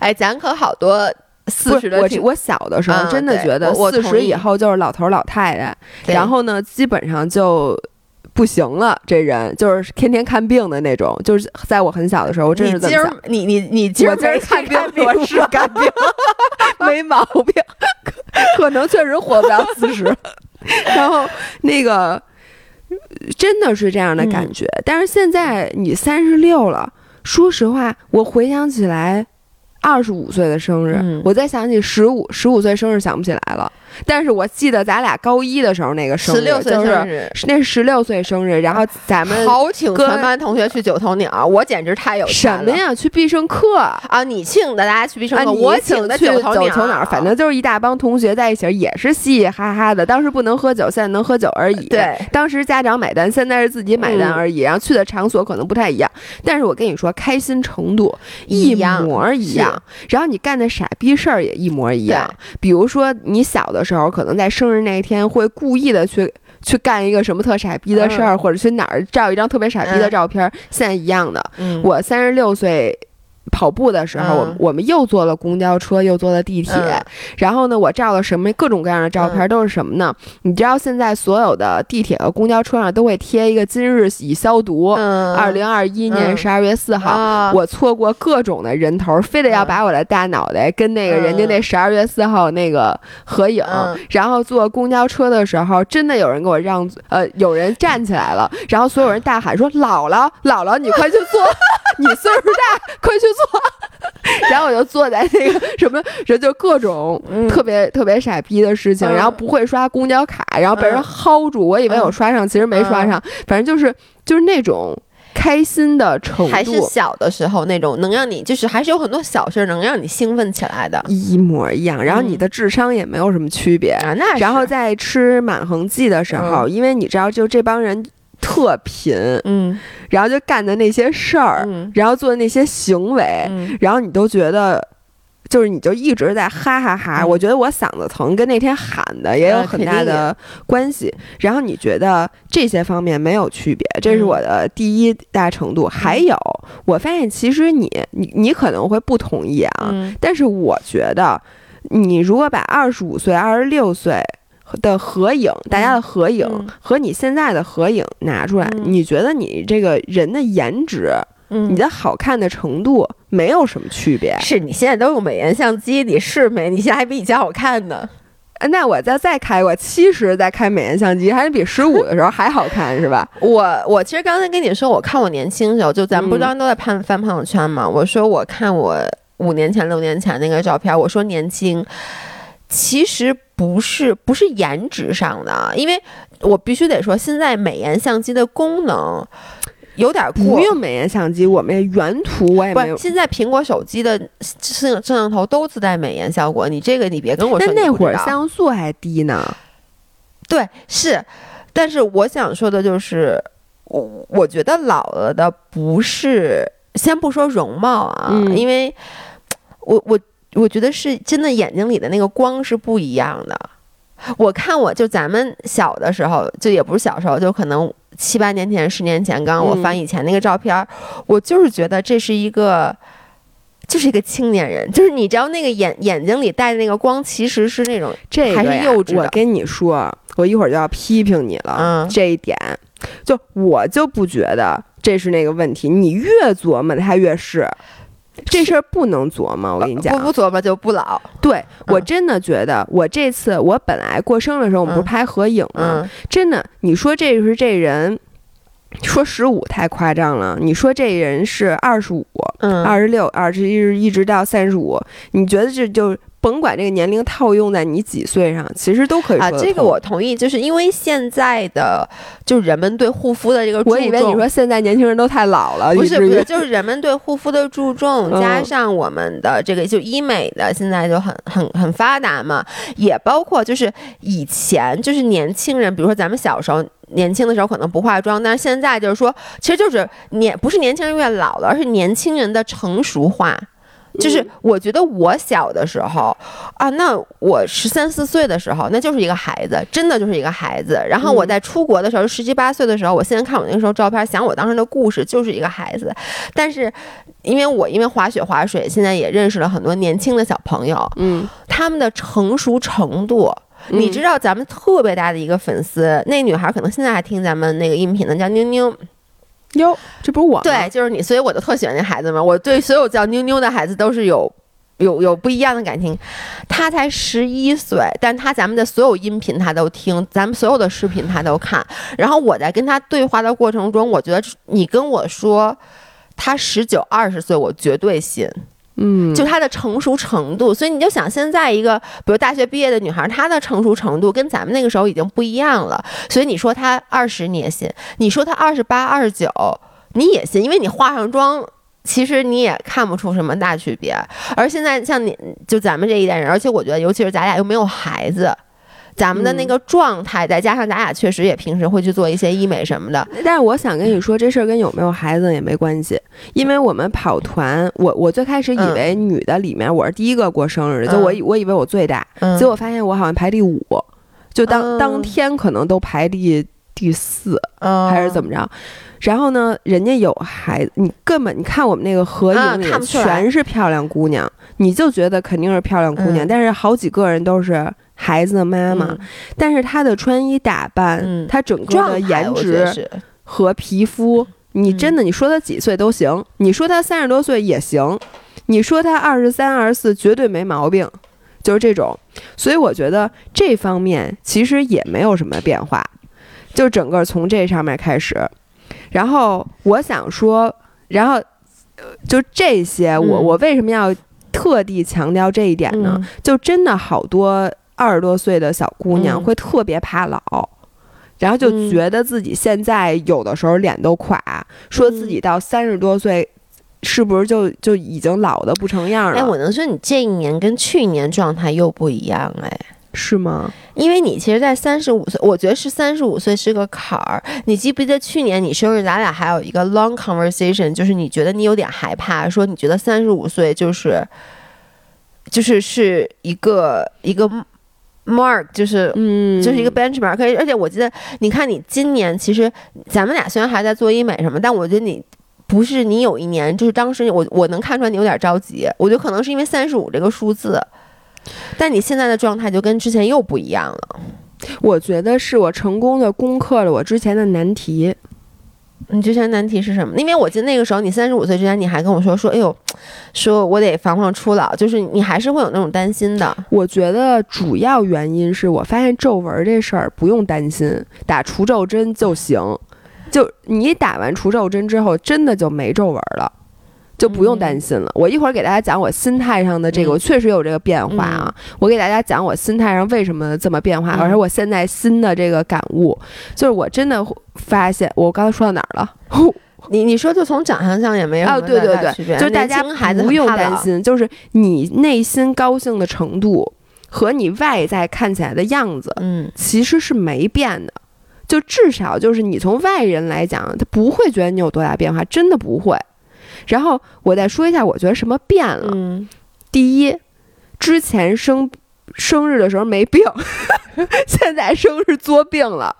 哎，咱可好多四十的。我我小的时候真的觉得四十以后就是老头老太太，然后呢，基本上就不行了。这人就是天天看病的那种。就是在我很小的时候，我真是这么想。你你你今儿今儿看病，我是看病，没毛病，可能确实活不了 四十。然后那个真的是这样的感觉。但是现在你三十六了，说实话，我回想起来。二十五岁的生日，我再想起十五十五岁生日，想不起来了。但是我记得咱俩高一的时候那个生日，就是那是十六岁生日，然后咱们好请全班同学去九头鸟，我简直太有什么呀？去必胜客啊！你请的大家去必胜客，我请的九头鸟，反正就是一大帮同学在一起，也是嘻嘻哈哈的。当时不能喝酒，现在能喝酒而已。对，当时家长买单，现在是自己买单而已。然后去的场所可能不太一样，但是我跟你说，开心程度一模一样。然后你干的傻逼事儿也一模一样。比如说你小的时候可能在生生日那一天会故意的去去干一个什么特傻逼的事儿，或者去哪儿照一张特别傻逼的照片，现在一样的。我三十六岁。跑步的时候，我我们又坐了公交车，又坐了地铁。然后呢，我照了什么各种各样的照片，都是什么呢？你知道现在所有的地铁和公交车上都会贴一个“今日已消毒”，二零二一年十二月四号。我错过各种的人头，非得要把我的大脑袋跟那个人家那十二月四号那个合影。然后坐公交车的时候，真的有人给我让，呃，有人站起来了，然后所有人大喊说：“姥姥，姥姥，你快去坐，你岁数大，快去。”坐，然后我就坐在那个 什么人，就各种特别特别傻逼的事情，然后不会刷公交卡，然后被人薅住，我以为我刷上，其实没刷上，反正就是就是那种开心的程度，还是小的时候那种能让你就是还是有很多小事能让你兴奋起来的，一模一样。然后你的智商也没有什么区别啊。那然后在吃满恒记的时候，因为你知道，就这帮人。特贫，嗯，然后就干的那些事儿，然后做的那些行为，然后你都觉得，就是你就一直在哈哈哈。我觉得我嗓子疼跟那天喊的也有很大的关系。然后你觉得这些方面没有区别，这是我的第一大程度。还有，我发现其实你你你可能会不同意啊，但是我觉得你如果把二十五岁、二十六岁。的合影，大家的合影和你现在的合影拿出来，你觉得你这个人的颜值，你的好看的程度没有什么区别？是你现在都用美颜相机，你是美？你现在还比以前好看呢。那我再再开过七十，再开美颜相机，还是比十五的时候还好看，是吧？我我其实刚才跟你说，我看我年轻时候，就咱们不当都在翻翻朋友圈嘛？我说我看我五年前、六年前那个照片，我说年轻。其实不是不是颜值上的，因为我必须得说，现在美颜相机的功能有点过。不用美颜相机，我们原图我也没有。现在苹果手机的摄摄像头都自带美颜效果，你这个你别跟我说。那那会儿像素还低呢。对，是，但是我想说的就是，我我觉得老了的不是，先不说容貌啊，因为我我。我觉得是真的，眼睛里的那个光是不一样的。我看我就咱们小的时候，就也不是小时候，就可能七八年前、十年前，刚刚我翻以前那个照片，我就是觉得这是一个就是一个青年人，就是你知道那个眼眼睛里带的那个光，其实是那种这还是幼稚的。我跟你说，我一会儿就要批评你了。嗯，这一点，就我就不觉得这是那个问题。你越琢磨，它越是。这事儿不能琢磨，我跟你讲，不不琢磨就不老。对我真的觉得，我这次我本来过生日的时候，我们不是拍合影吗？真的，你说这是这人。说十五太夸张了，你说这人是二十五，嗯，二十六、二十一，一直到三十五，你觉得这就甭管这个年龄套用在你几岁上，其实都可以啊。这个我同意，就是因为现在的就人们对护肤的这个，我以为你说现在年轻人都太老了，不是不是，就是人们对护肤的注重，加上我们的这个就医美的现在就很很很发达嘛，也包括就是以前就是年轻人，比如说咱们小时候。年轻的时候可能不化妆，但是现在就是说，其实就是年不是年轻人越老了，而是年轻人的成熟化。就是我觉得我小的时候啊，那我十三四岁的时候，那就是一个孩子，真的就是一个孩子。然后我在出国的时候，十七八岁的时候，我现在看我那个时候照片，想我当时的故事，就是一个孩子。但是因为我因为滑雪滑水，现在也认识了很多年轻的小朋友，嗯，他们的成熟程度。你知道咱们特别大的一个粉丝，那女孩可能现在还听咱们那个音频呢，叫妞妞。哟，这不是我吗？对，就是你，所以我就特喜欢那孩子嘛。我对所有叫妞妞的孩子都是有有有不一样的感情。他才十一岁，但他咱们的所有音频他都听，咱们所有的视频他都看。然后我在跟他对话的过程中，我觉得你跟我说他十九二十岁，我绝对信。嗯，就她的成熟程度，所以你就想现在一个，比如大学毕业的女孩，她的成熟程度跟咱们那个时候已经不一样了。所以你说她二十你也信，你说她二十八、二十九你也信，因为你化上妆，其实你也看不出什么大区别。而现在像你就咱们这一代人，而且我觉得，尤其是咱俩又没有孩子。咱们的那个状态，再加上咱俩确实也平时会去做一些医美什么的。但是我想跟你说，这事儿跟有没有孩子也没关系，因为我们跑团，我我最开始以为女的里面我是第一个过生日的，就我我以为我最大，结果发现我好像排第五，就当当天可能都排第第四，还是怎么着。然后呢，人家有孩子，你根本你看我们那个合影里全是漂亮姑娘，你就觉得肯定是漂亮姑娘，但是好几个人都是。孩子的妈妈，但是她的穿衣打扮，她整个的颜值和皮肤，你真的你说她几岁都行，你说她三十多岁也行，你说她二十三、二十四绝对没毛病，就是这种。所以我觉得这方面其实也没有什么变化，就整个从这上面开始。然后我想说，然后就这些，我我为什么要特地强调这一点呢？就真的好多。二十多岁的小姑娘会特别怕老，然后就觉得自己现在有的时候脸都垮，说自己到三十多岁是不是就就已经老的不成样了？哎，我能说你这一年跟去年状态又不一样哎，是吗？因为你其实，在三十五岁，我觉得是三十五岁是个坎儿。你记不记得去年你生日，咱俩还有一个 long conversation，就是你觉得你有点害怕，说你觉得三十五岁就是就是是一个一个。Mark 就是，嗯，就是一个 benchmark，而且我记得，你看你今年其实咱们俩虽然还在做医美什么，但我觉得你不是你有一年就是当时我我能看出来你有点着急，我觉得可能是因为三十五这个数字，但你现在的状态就跟之前又不一样了。我觉得是我成功的攻克了我之前的难题。你之前难题是什么？因为我记得那个时候你三十五岁之前，你还跟我说说，哎呦，说我得防防初老，就是你还是会有那种担心的。我觉得主要原因是我发现皱纹这事儿不用担心，打除皱针就行，就你打完除皱针之后，真的就没皱纹了。就不用担心了。我一会儿给大家讲我心态上的这个，我确实有这个变化啊。我给大家讲我心态上为什么这么变化，而且我现在新的这个感悟，就是我真的发现，我刚才说到哪儿了？你你说就从长相上也没有对对对，就大家不用担心，就是你内心高兴的程度和你外在看起来的样子，嗯，其实是没变的。就至少就是你从外人来讲，他不会觉得你有多大变化，真的不会。然后我再说一下，我觉得什么变了？嗯，第一，之前生生日的时候没病，现在生日作病了。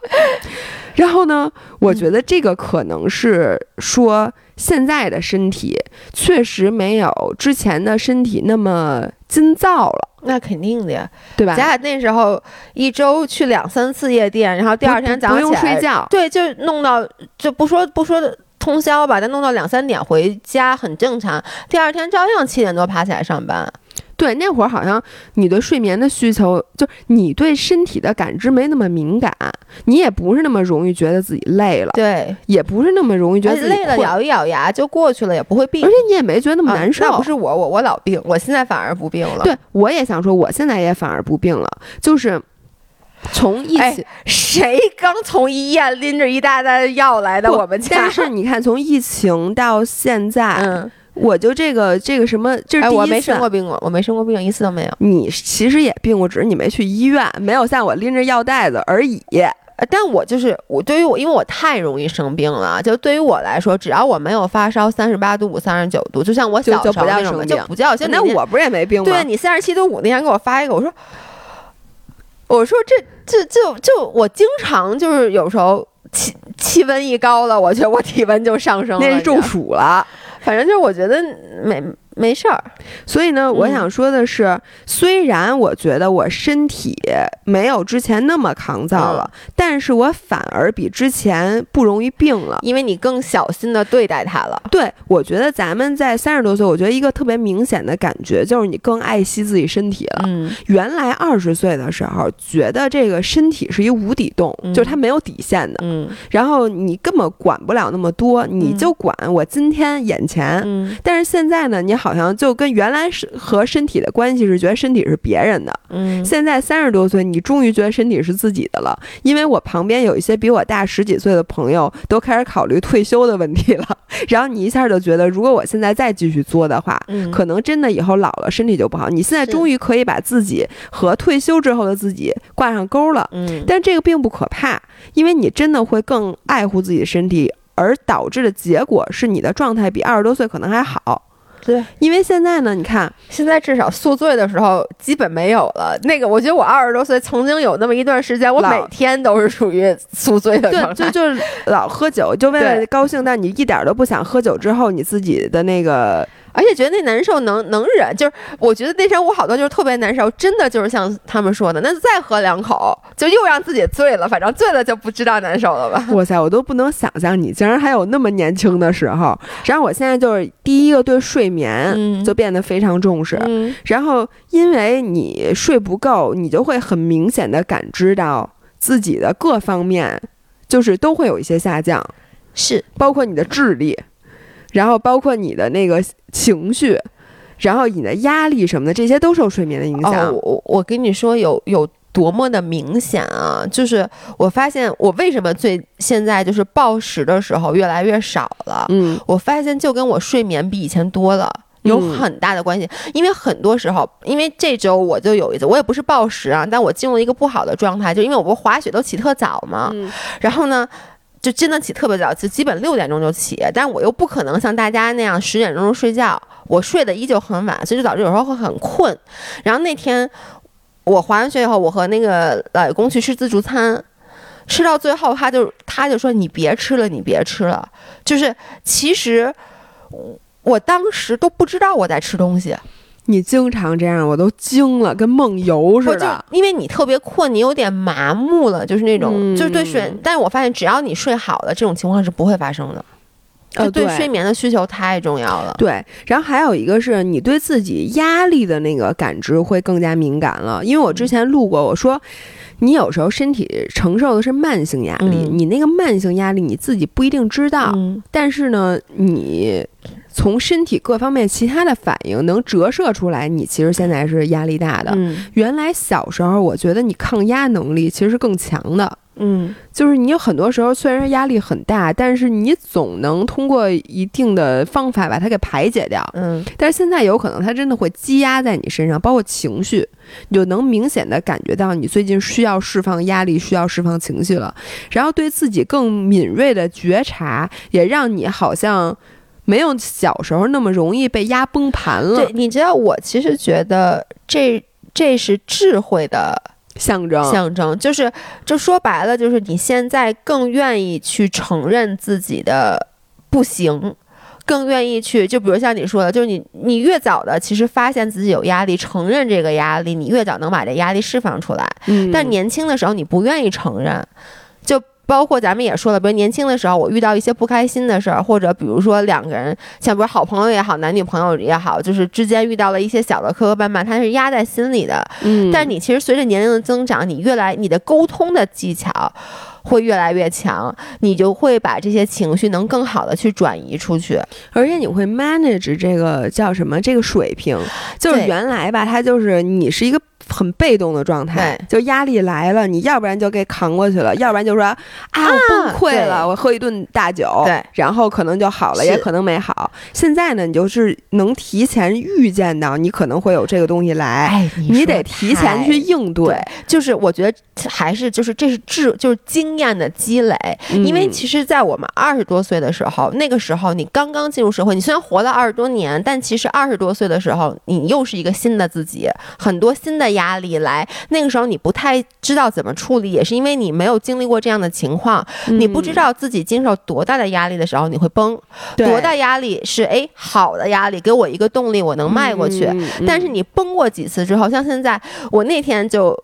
然后呢，我觉得这个可能是说现在的身体确实没有之前的身体那么筋躁了。那肯定的呀，对吧？咱俩那时候一周去两三次夜店，然后第二天早上不用睡觉，对，就弄到就不说不说通宵吧，再弄到两三点回家很正常。第二天照样七点多爬起来上班。对，那会儿好像你对睡眠的需求，就你对身体的感知没那么敏感，你也不是那么容易觉得自己累了，对，也不是那么容易觉得自己累了，咬一咬牙就过去了，也不会病，而且你也没觉得那么难受。那不是我，我我老病，我现在反而不病了。对，我也想说，我现在也反而不病了，就是从疫情，谁刚从医院拎着一大袋药来的？我们家，但是你看，从疫情到现在，嗯。我就这个这个什么，这是我没生过病过，我没生过病，一次都没有。你其实也病过，只是你没去医院，没有像我拎着药袋子而已。但我就是我，对于我，因为我太容易生病了。就对于我来说，只要我没有发烧三十八度五、三十九度，就像我小时候那种，就不叫。那我不是也没病吗？对你三十七度五那天给我发一个，我说，我说这这就就我经常就是有时候气气温一高了，我觉得我体温就上升了，那是中暑了。反正就是我觉得没没事儿，所以呢，我想说的是，虽然我觉得我身体没有之前那么抗造了，但是我反而比之前不容易病了，因为你更小心的对待它了。对，我觉得咱们在三十多岁，我觉得一个特别明显的感觉就是你更爱惜自己身体了。嗯，原来二十岁的时候，觉得这个身体是一无底洞，就是它没有底线的。嗯，然后你根本管不了那么多，你就管我今天眼前。嗯，但是现在呢，你好。好像就跟原来是和身体的关系是觉得身体是别人的，嗯，现在三十多岁，你终于觉得身体是自己的了。因为我旁边有一些比我大十几岁的朋友都开始考虑退休的问题了，然后你一下就觉得，如果我现在再继续作的话，可能真的以后老了身体就不好。你现在终于可以把自己和退休之后的自己挂上钩了，嗯，但这个并不可怕，因为你真的会更爱护自己的身体，而导致的结果是你的状态比二十多岁可能还好。对，因为现在呢，你看，现在至少宿醉的时候基本没有了。那个，我觉得我二十多岁曾经有那么一段时间，我每天都是属于宿醉的状态，就 就是老喝酒，就为了高兴，但你一点都不想喝酒。之后你自己的那个。而且觉得那难受能能忍，就是我觉得那天我好多就是特别难受，真的就是像他们说的，那再喝两口就又让自己醉了，反正醉了就不知道难受了吧。哇塞，我都不能想象你竟然还有那么年轻的时候。然后我现在就是第一个对睡眠就变得非常重视，然后因为你睡不够，你就会很明显的感知到自己的各方面就是都会有一些下降，是包括你的智力。然后包括你的那个情绪，然后你的压力什么的，这些都受睡眠的影响。我我跟你说有有多么的明显啊！就是我发现我为什么最现在就是暴食的时候越来越少了。嗯，我发现就跟我睡眠比以前多了有很大的关系。因为很多时候，因为这周我就有一次，我也不是暴食啊，但我进入了一个不好的状态，就因为我不滑雪都起特早嘛。嗯，然后呢？就真的起特别早，就基本六点钟就起，但我又不可能像大家那样十点钟睡觉，我睡得依旧很晚，所以就导致有时候会很困。然后那天我滑完雪以后，我和那个老公去吃自助餐，吃到最后他就他就说你别吃了，你别吃了。就是其实我当时都不知道我在吃东西。你经常这样，我都惊了，跟梦游似的。因为你特别困，你有点麻木了，就是那种，就是对睡。但是我发现，只要你睡好了，这种情况是不会发生的。呃，对睡眠的需求太重要了。对，然后还有一个是你对自己压力的那个感知会更加敏感了。因为我之前录过，我说你有时候身体承受的是慢性压力，你那个慢性压力你自己不一定知道，但是呢，你。从身体各方面其他的反应能折射出来，你其实现在是压力大的。原来小时候，我觉得你抗压能力其实是更强的。嗯，就是你有很多时候虽然压力很大，但是你总能通过一定的方法把它给排解掉。嗯，但是现在有可能它真的会积压在你身上，包括情绪，你就能明显的感觉到你最近需要释放压力，需要释放情绪了。然后对自己更敏锐的觉察，也让你好像。没有小时候那么容易被压崩盘了。对，你知道，我其实觉得这这是智慧的象征，象征就是，就说白了，就是你现在更愿意去承认自己的不行更愿意去，就比如像你说的，就是你你越早的其实发现自己有压力，承认这个压力，你越早能把这压力释放出来。嗯，但年轻的时候你不愿意承认，就。包括咱们也说了，比如年轻的时候，我遇到一些不开心的事儿，或者比如说两个人，像比如好朋友也好，男女朋友也好，就是之间遇到了一些小的磕磕绊绊，他是压在心里的。嗯，但你其实随着年龄的增长，你越来你的沟通的技巧会越来越强，你就会把这些情绪能更好的去转移出去，而且你会 manage 这个叫什么？这个水平，就是原来吧，它就是你是一个。很被动的状态，就压力来了，你要不然就给扛过去了，要不然就说啊，我崩溃了，我喝一顿大酒，对，然后可能就好了，也可能没好。现在呢，你就是能提前预见到你可能会有这个东西来，你得提前去应对。就是我觉得还是就是这是智就是经验的积累，因为其实，在我们二十多岁的时候，那个时候你刚刚进入社会，你虽然活了二十多年，但其实二十多岁的时候，你又是一个新的自己，很多新的。压力来，那个时候你不太知道怎么处理，也是因为你没有经历过这样的情况，你不知道自己经受多大的压力的时候你会崩，多大压力是哎好的压力，给我一个动力，我能迈过去。但是你崩过几次之后，像现在我那天就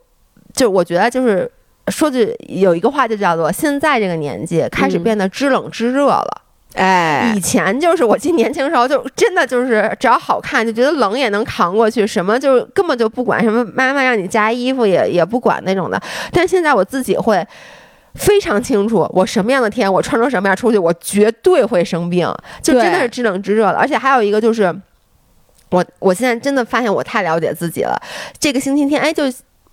就我觉得就是说句有一个话就叫做现在这个年纪开始变得知冷知热了。哎，以前就是我记得年轻时候就真的就是只要好看就觉得冷也能扛过去，什么就根本就不管什么妈妈让你加衣服也也不管那种的。但现在我自己会非常清楚，我什么样的天我穿成什么样出去，我绝对会生病，就真的是知冷知热了。而且还有一个就是，我我现在真的发现我太了解自己了。这个星期天，哎，就。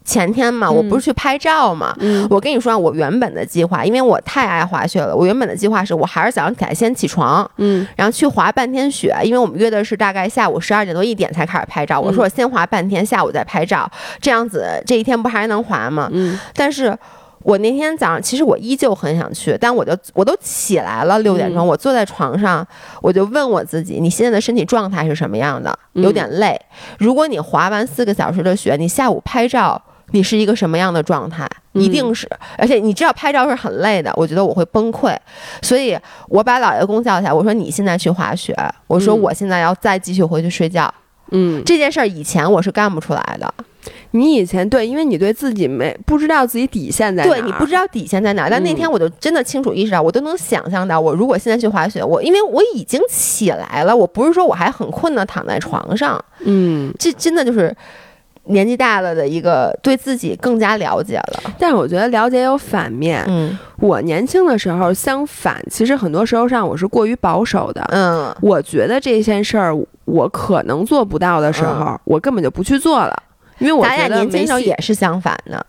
前天嘛，我不是去拍照嘛。我跟你说，我原本的计划，因为我太爱滑雪了，我原本的计划是我还是早上起来先起床，嗯，然后去滑半天雪，因为我们约的是大概下午十二点多一点才开始拍照。我说我先滑半天，下午再拍照，这样子这一天不还能滑吗？嗯，但是我那天早上其实我依旧很想去，但我就我都起来了六点钟，我坐在床上，我就问我自己，你现在的身体状态是什么样的？有点累。如果你滑完四个小时的雪，你下午拍照。你是一个什么样的状态？一定是，而且你知道拍照是很累的，我觉得我会崩溃，所以我把老爷公叫起来，我说你现在去滑雪，我说我现在要再继续回去睡觉。嗯，这件事儿以前我是干不出来的。你以前对，因为你对自己没不知道自己底线在哪，对你不知道底线在哪。但那天我就真的清楚意识到，我都能想象到，我如果现在去滑雪，我因为我已经起来了，我不是说我还很困的躺在床上。嗯，这真的就是。年纪大了的一个对自己更加了解了，但是我觉得了解有反面。嗯，我年轻的时候相反，其实很多时候上我是过于保守的。嗯，我觉得这件事儿我可能做不到的时候，我根本就不去做了，因为我觉得年轻时候也是相反的。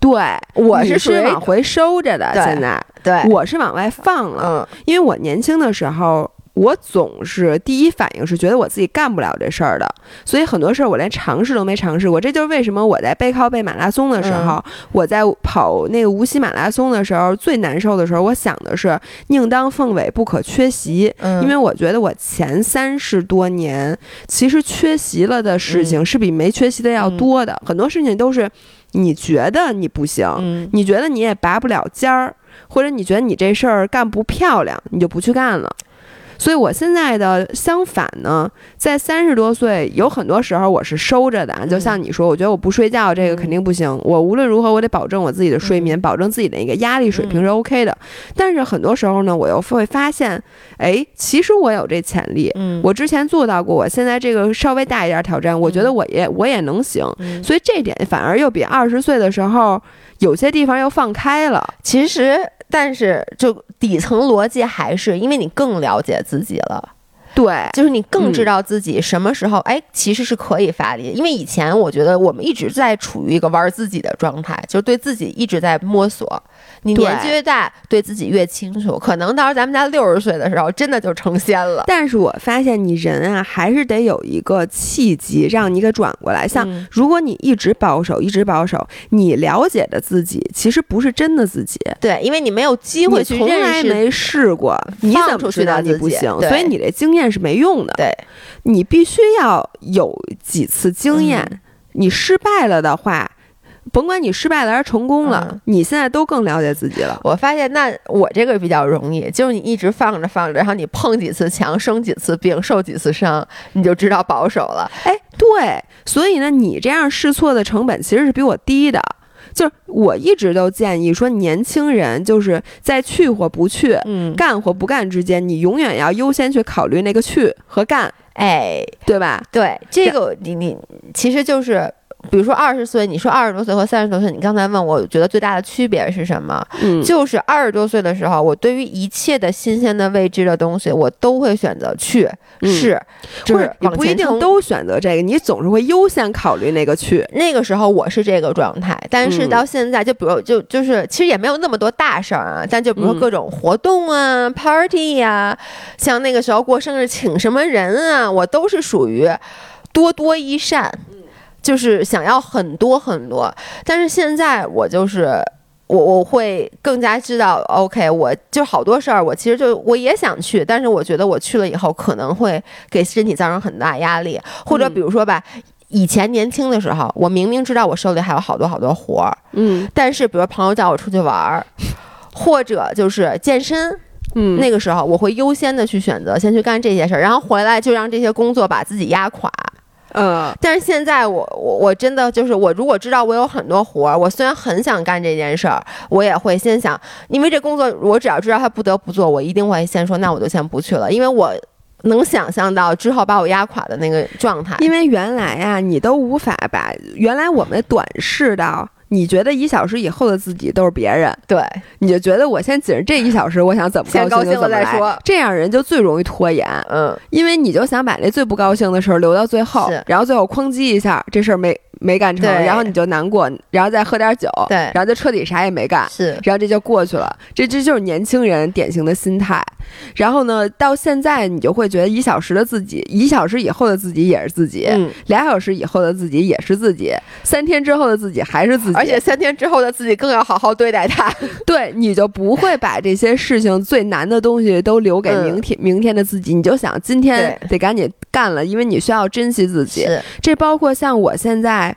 对，我是属于往回收着的，现在对，我是往外放了。嗯，因为我年轻的时候。我总是第一反应是觉得我自己干不了这事儿的，所以很多事儿我连尝试都没尝试过。这就是为什么我在背靠背马拉松的时候，我在跑那个无锡马拉松的时候最难受的时候，我想的是宁当凤尾不可缺席，因为我觉得我前三十多年其实缺席了的事情是比没缺席的要多的，很多事情都是你觉得你不行，你觉得你也拔不了尖儿，或者你觉得你这事儿干不漂亮，你就不去干了。所以，我现在的相反呢，在三十多岁，有很多时候我是收着的。就像你说，我觉得我不睡觉，这个肯定不行。我无论如何，我得保证我自己的睡眠，保证自己的一个压力水平是 OK 的。但是很多时候呢，我又会发现，哎，其实我有这潜力。嗯，我之前做到过，我现在这个稍微大一点挑战，我觉得我也我也能行。所以这点反而又比二十岁的时候有些地方又放开了。其实。但是，就底层逻辑还是因为你更了解自己了，对，就是你更知道自己什么时候，哎，其实是可以发力。因为以前我觉得我们一直在处于一个玩自己的状态，就对自己一直在摸索。你年纪越大，对自己越清楚。可能到时候咱们家六十岁的时候，真的就成仙了。但是我发现你人啊，还是得有一个契机让你给转过来。像如果你一直保守，一直保守，你了解的自己其实不是真的自己。对，因为你没有机会去认识从来没试过，你怎么知道你不行？所以你这经验是没用的。对，你必须要有几次经验。你失败了的话。甭管你失败了还是成功了，你现在都更了解自己了。我发现，那我这个比较容易，就是你一直放着放着，然后你碰几次墙，生几次病，受几次伤，你就知道保守了。哎，对，所以呢，你这样试错的成本其实是比我低的。就是我一直都建议说，年轻人就是在去或不去、干或不干之间，你永远要优先去考虑那个去和干，哎，对吧？对，这个你你其实就是。比如说二十岁，你说二十多岁和三十多岁，你刚才问我觉得最大的区别是什么？嗯，就是二十多岁的时候，我对于一切的新鲜的未知的东西，我都会选择去试，就是你不一定都选择这个，你总是会优先考虑那个去。那个时候我是这个状态，但是到现在，就比如就就是其实也没有那么多大事儿啊，但就比如说各种活动啊、party 呀，像那个时候过生日请什么人啊，我都是属于多多益善。就是想要很多很多，但是现在我就是我我会更加知道，OK，我就好多事儿，我其实就我也想去，但是我觉得我去了以后可能会给身体造成很大压力，或者比如说吧，以前年轻的时候，我明明知道我手里还有好多好多活儿，嗯，但是比如朋友叫我出去玩儿，或者就是健身，嗯，那个时候我会优先的去选择先去干这些事儿，然后回来就让这些工作把自己压垮。嗯，但是现在我我我真的就是我如果知道我有很多活儿，我虽然很想干这件事儿，我也会先想，因为这工作我只要知道他不得不做，我一定会先说，那我就先不去了，因为我能想象到之后把我压垮的那个状态。因为原来呀，你都无法把原来我们短视到。你觉得一小时以后的自己都是别人，对，你就觉得我先紧着这一小时，我想怎么高兴就怎么来，这样人就最容易拖延，嗯，因为你就想把那最不高兴的事儿留到最后，然后最后哐叽一下，这事儿没。没干成，然后你就难过，然后再喝点酒，对，然后就彻底啥也没干，是，然后这就过去了。这这就是年轻人典型的心态。然后呢，到现在你就会觉得一小时的自己，一小时以后的自己也是自己，俩小时以后的自己也是自己，三天之后的自己还是自己，而且三天之后的自己更要好好对待他。对，你就不会把这些事情最难的东西都留给明天，明天的自己，你就想今天得赶紧干了，因为你需要珍惜自己。这包括像我现在。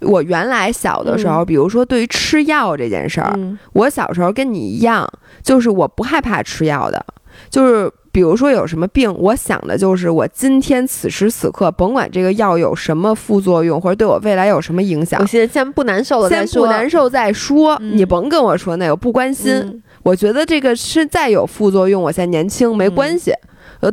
我原来小的时候，比如说对于吃药这件事儿，我小时候跟你一样，就是我不害怕吃药的。就是比如说有什么病，我想的就是我今天此时此刻，甭管这个药有什么副作用，或者对我未来有什么影响，我先先不难受了再说。先不难受再说，你甭跟我说那个不关心。我觉得这个是再有副作用，我现在年轻没关系。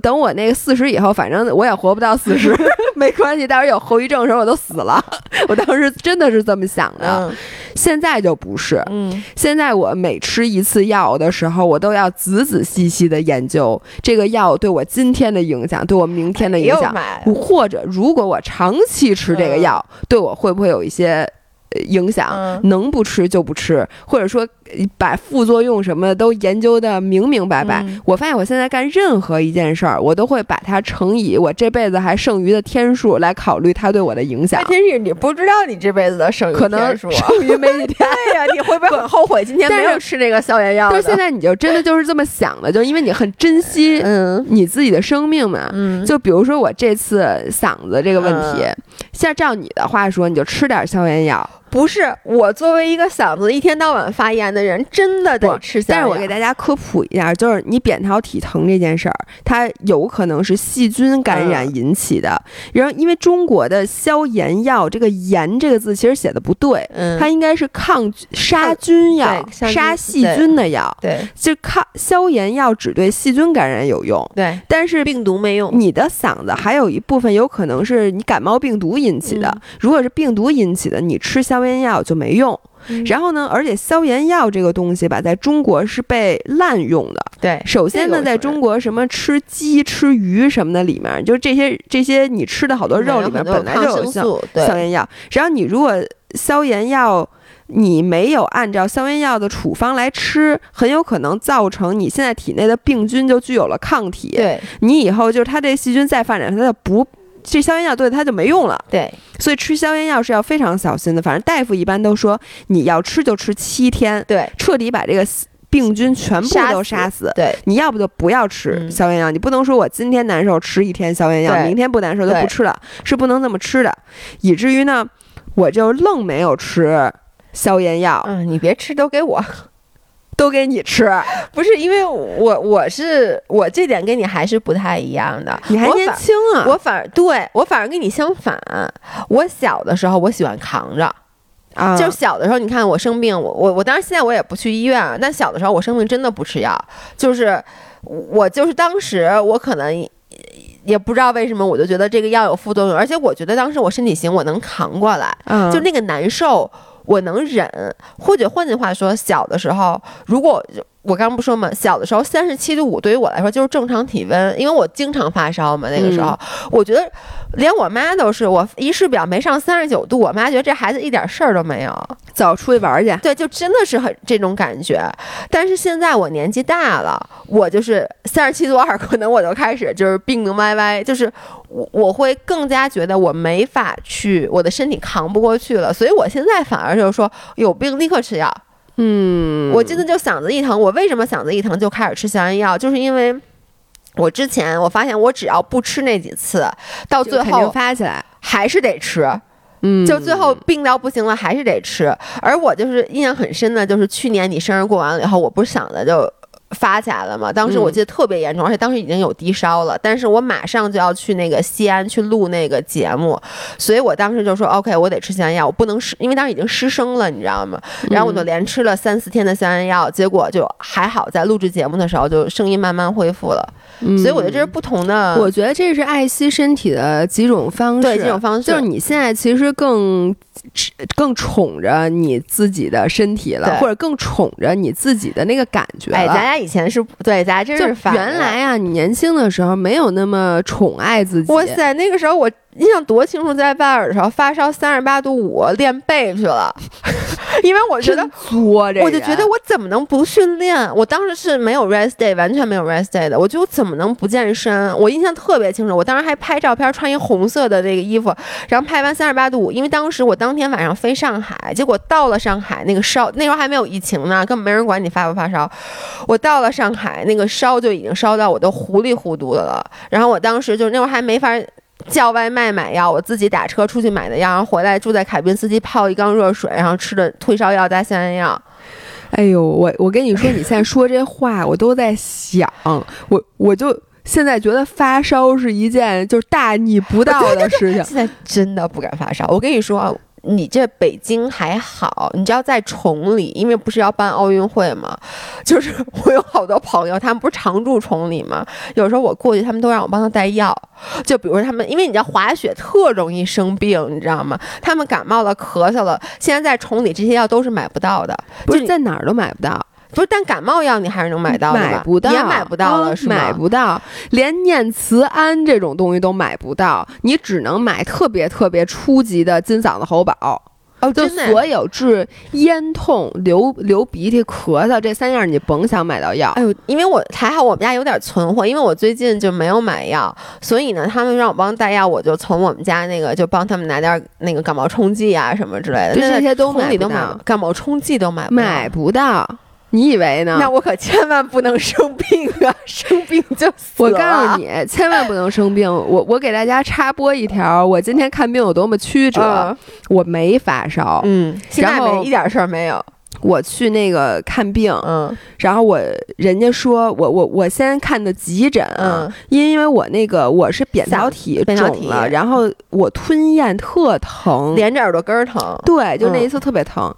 等我那个四十以后，反正我也活不到四十，没关系。到时候有后遗症的时候，我都死了。我当时真的是这么想的，现在就不是。嗯，现在我每吃一次药的时候，我都要仔仔细细的研究这个药对我今天的影响，对我明天的影响，或者如果我长期吃这个药，对我会不会有一些。影响能不吃就不吃，或者说把副作用什么的都研究的明明白白。我发现我现在干任何一件事儿，我都会把它乘以我这辈子还剩余的天数来考虑它对我的影响。问题是你不知道你这辈子的剩余可能，剩余没几天。对呀，你会不会很后悔今天没有吃这个消炎药？但是现在你就真的就是这么想的，就因为你很珍惜 嗯你自己的生命嘛。嗯，就比如说我这次嗓子这个问题，像照你的话说，你就吃点消炎药。不是我作为一个嗓子一天到晚发炎的人，真的得吃。但是我给大家科普一下，就是你扁桃体疼这件事儿，它有可能是细菌感染引起的。然后，因为中国的消炎药，这个“炎”这个字其实写的不对，它应该是抗杀菌药、杀细菌的药。对，就抗消炎药只对细菌感染有用。对，但是病毒没用。你的嗓子还有一部分有可能是你感冒病毒引起的。如果是病毒引起的，你吃消消炎药就没用，然后呢？而且消炎药这个东西吧，在中国是被滥用的。对，首先呢，在中国什么吃鸡、吃鱼什么的里面，就这些这些你吃的好多肉里面本来就有消消炎药。然后你如果消炎药你没有按照消炎药的处方来吃，很有可能造成你现在体内的病菌就具有了抗体。对，你以后就是它这细菌再发展，它就不。这消炎药对它就没用了，对，所以吃消炎药是要非常小心的。反正大夫一般都说，你要吃就吃七天，对，彻底把这个病菌全部都杀死。对，你要不就不要吃消炎药，你不能说我今天难受吃一天消炎药，明天不难受就不吃了，是不能这么吃的。以至于呢，我就愣没有吃消炎药。嗯，你别吃，都给我，都给你吃。不是因为我我是我这点跟你还是不太一样的。你还年轻啊，我反而对我反而跟你相反。我小的时候我喜欢扛着。啊，就是小的时候，你看我生病，我我我当然现在我也不去医院，但小的时候我生病真的不吃药，就是我就是当时我可能也不知道为什么，我就觉得这个药有副作用，而且我觉得当时我身体行，我能扛过来，就那个难受我能忍，或者换句话说，小的时候如果。我刚刚不说嘛，小的时候三十七度五对于我来说就是正常体温，因为我经常发烧嘛。那个时候，我觉得连我妈都是，我一试表没上三十九度，我妈觉得这孩子一点事儿都没有，走出去玩去。对，就真的是很这种感觉。但是现在我年纪大了，我就是三十七度二，可能我就开始就是病病歪歪，就是我我会更加觉得我没法去，我的身体扛不过去了，所以我现在反而就是说有病立刻吃药。嗯，我真的就嗓子一疼，我为什么嗓子一疼就开始吃消炎药？就是因为我之前我发现我只要不吃那几次，到最后发起来还是得吃，嗯，就最后病到不行了还是得吃。而我就是印象很深的，就是去年你生日过完了以后，我不是嗓子就。发起来了嘛？当时我记得特别严重，而且当时已经有低烧了。但是我马上就要去那个西安去录那个节目，所以我当时就说：“OK，我得吃消炎药，我不能失，因为当时已经失声了，你知道吗？”然后我就连吃了三四天的消炎药，结果就还好，在录制节目的时候就声音慢慢恢复了。所以我觉得这是不同的。我觉得这是爱惜身体的几种方式，对几种方式，就是你现在其实更更宠着你自己的身体了，或者更宠着你自己的那个感觉。哎，咱俩。以前是对，咱真是原来啊，你年轻的时候没有那么宠爱自己。哇塞，那个时候我。印象多清楚，在外尔的时候发烧三十八度五，练背去了，因为我觉得作，我就觉得我怎么能不训练？我当时是没有 rest day，完全没有 rest day 的，我就怎么能不健身？我印象特别清楚，我当时还拍照片，穿一红色的这个衣服，然后拍完三十八度五，因为当时我当天晚上飞上海，结果到了上海那个烧，那时候还没有疫情呢，根本没人管你发不发烧。我到了上海，那个烧就已经烧到我都糊里糊涂的了，然后我当时就那会儿还没法。叫外卖买药，我自己打车出去买的药，然后回来住在凯宾斯基泡一缸热水，然后吃的退烧药加消炎药。哎呦，我我跟你说，你现在说这话，我都在想，我我就现在觉得发烧是一件就是大逆不道的事情。现在真的不敢发烧，我跟你说。你这北京还好，你知道在崇礼，因为不是要办奥运会吗？就是我有好多朋友，他们不是常住崇礼吗？有时候我过去，他们都让我帮他带药。就比如说他们，因为你知道滑雪特容易生病，你知道吗？他们感冒了、咳嗽了，现在在崇礼这些药都是买不到的，不是在哪儿都买不到。不是，但感冒药你还是能买到的买不到，也买不到了，是吗？买不到，连念慈庵这种东西都买不到，你只能买特别特别初级的金嗓子喉宝。哦，就所有治咽痛、流流鼻涕、咳嗽这三样，你甭想买到药。哎呦，因为我还好，我们家有点存货，因为我最近就没有买药，所以呢，他们让我帮带药，我就从我们家那个就帮他们拿点那个感冒冲剂啊什么之类的，这些都买不到，感冒冲剂都买买不到。你以为呢？那我可千万不能生病啊！生病就死了。我告诉你，千万不能生病。我我给大家插播一条，我今天看病有多么曲折。我没发烧，嗯，现在没一点事儿没有。我去那个看病，嗯，然后我人家说我我我先看的急诊，嗯，因为我那个我是扁桃体肿了，然后我吞咽特疼，连着耳朵根儿疼，对，就那一次特别疼，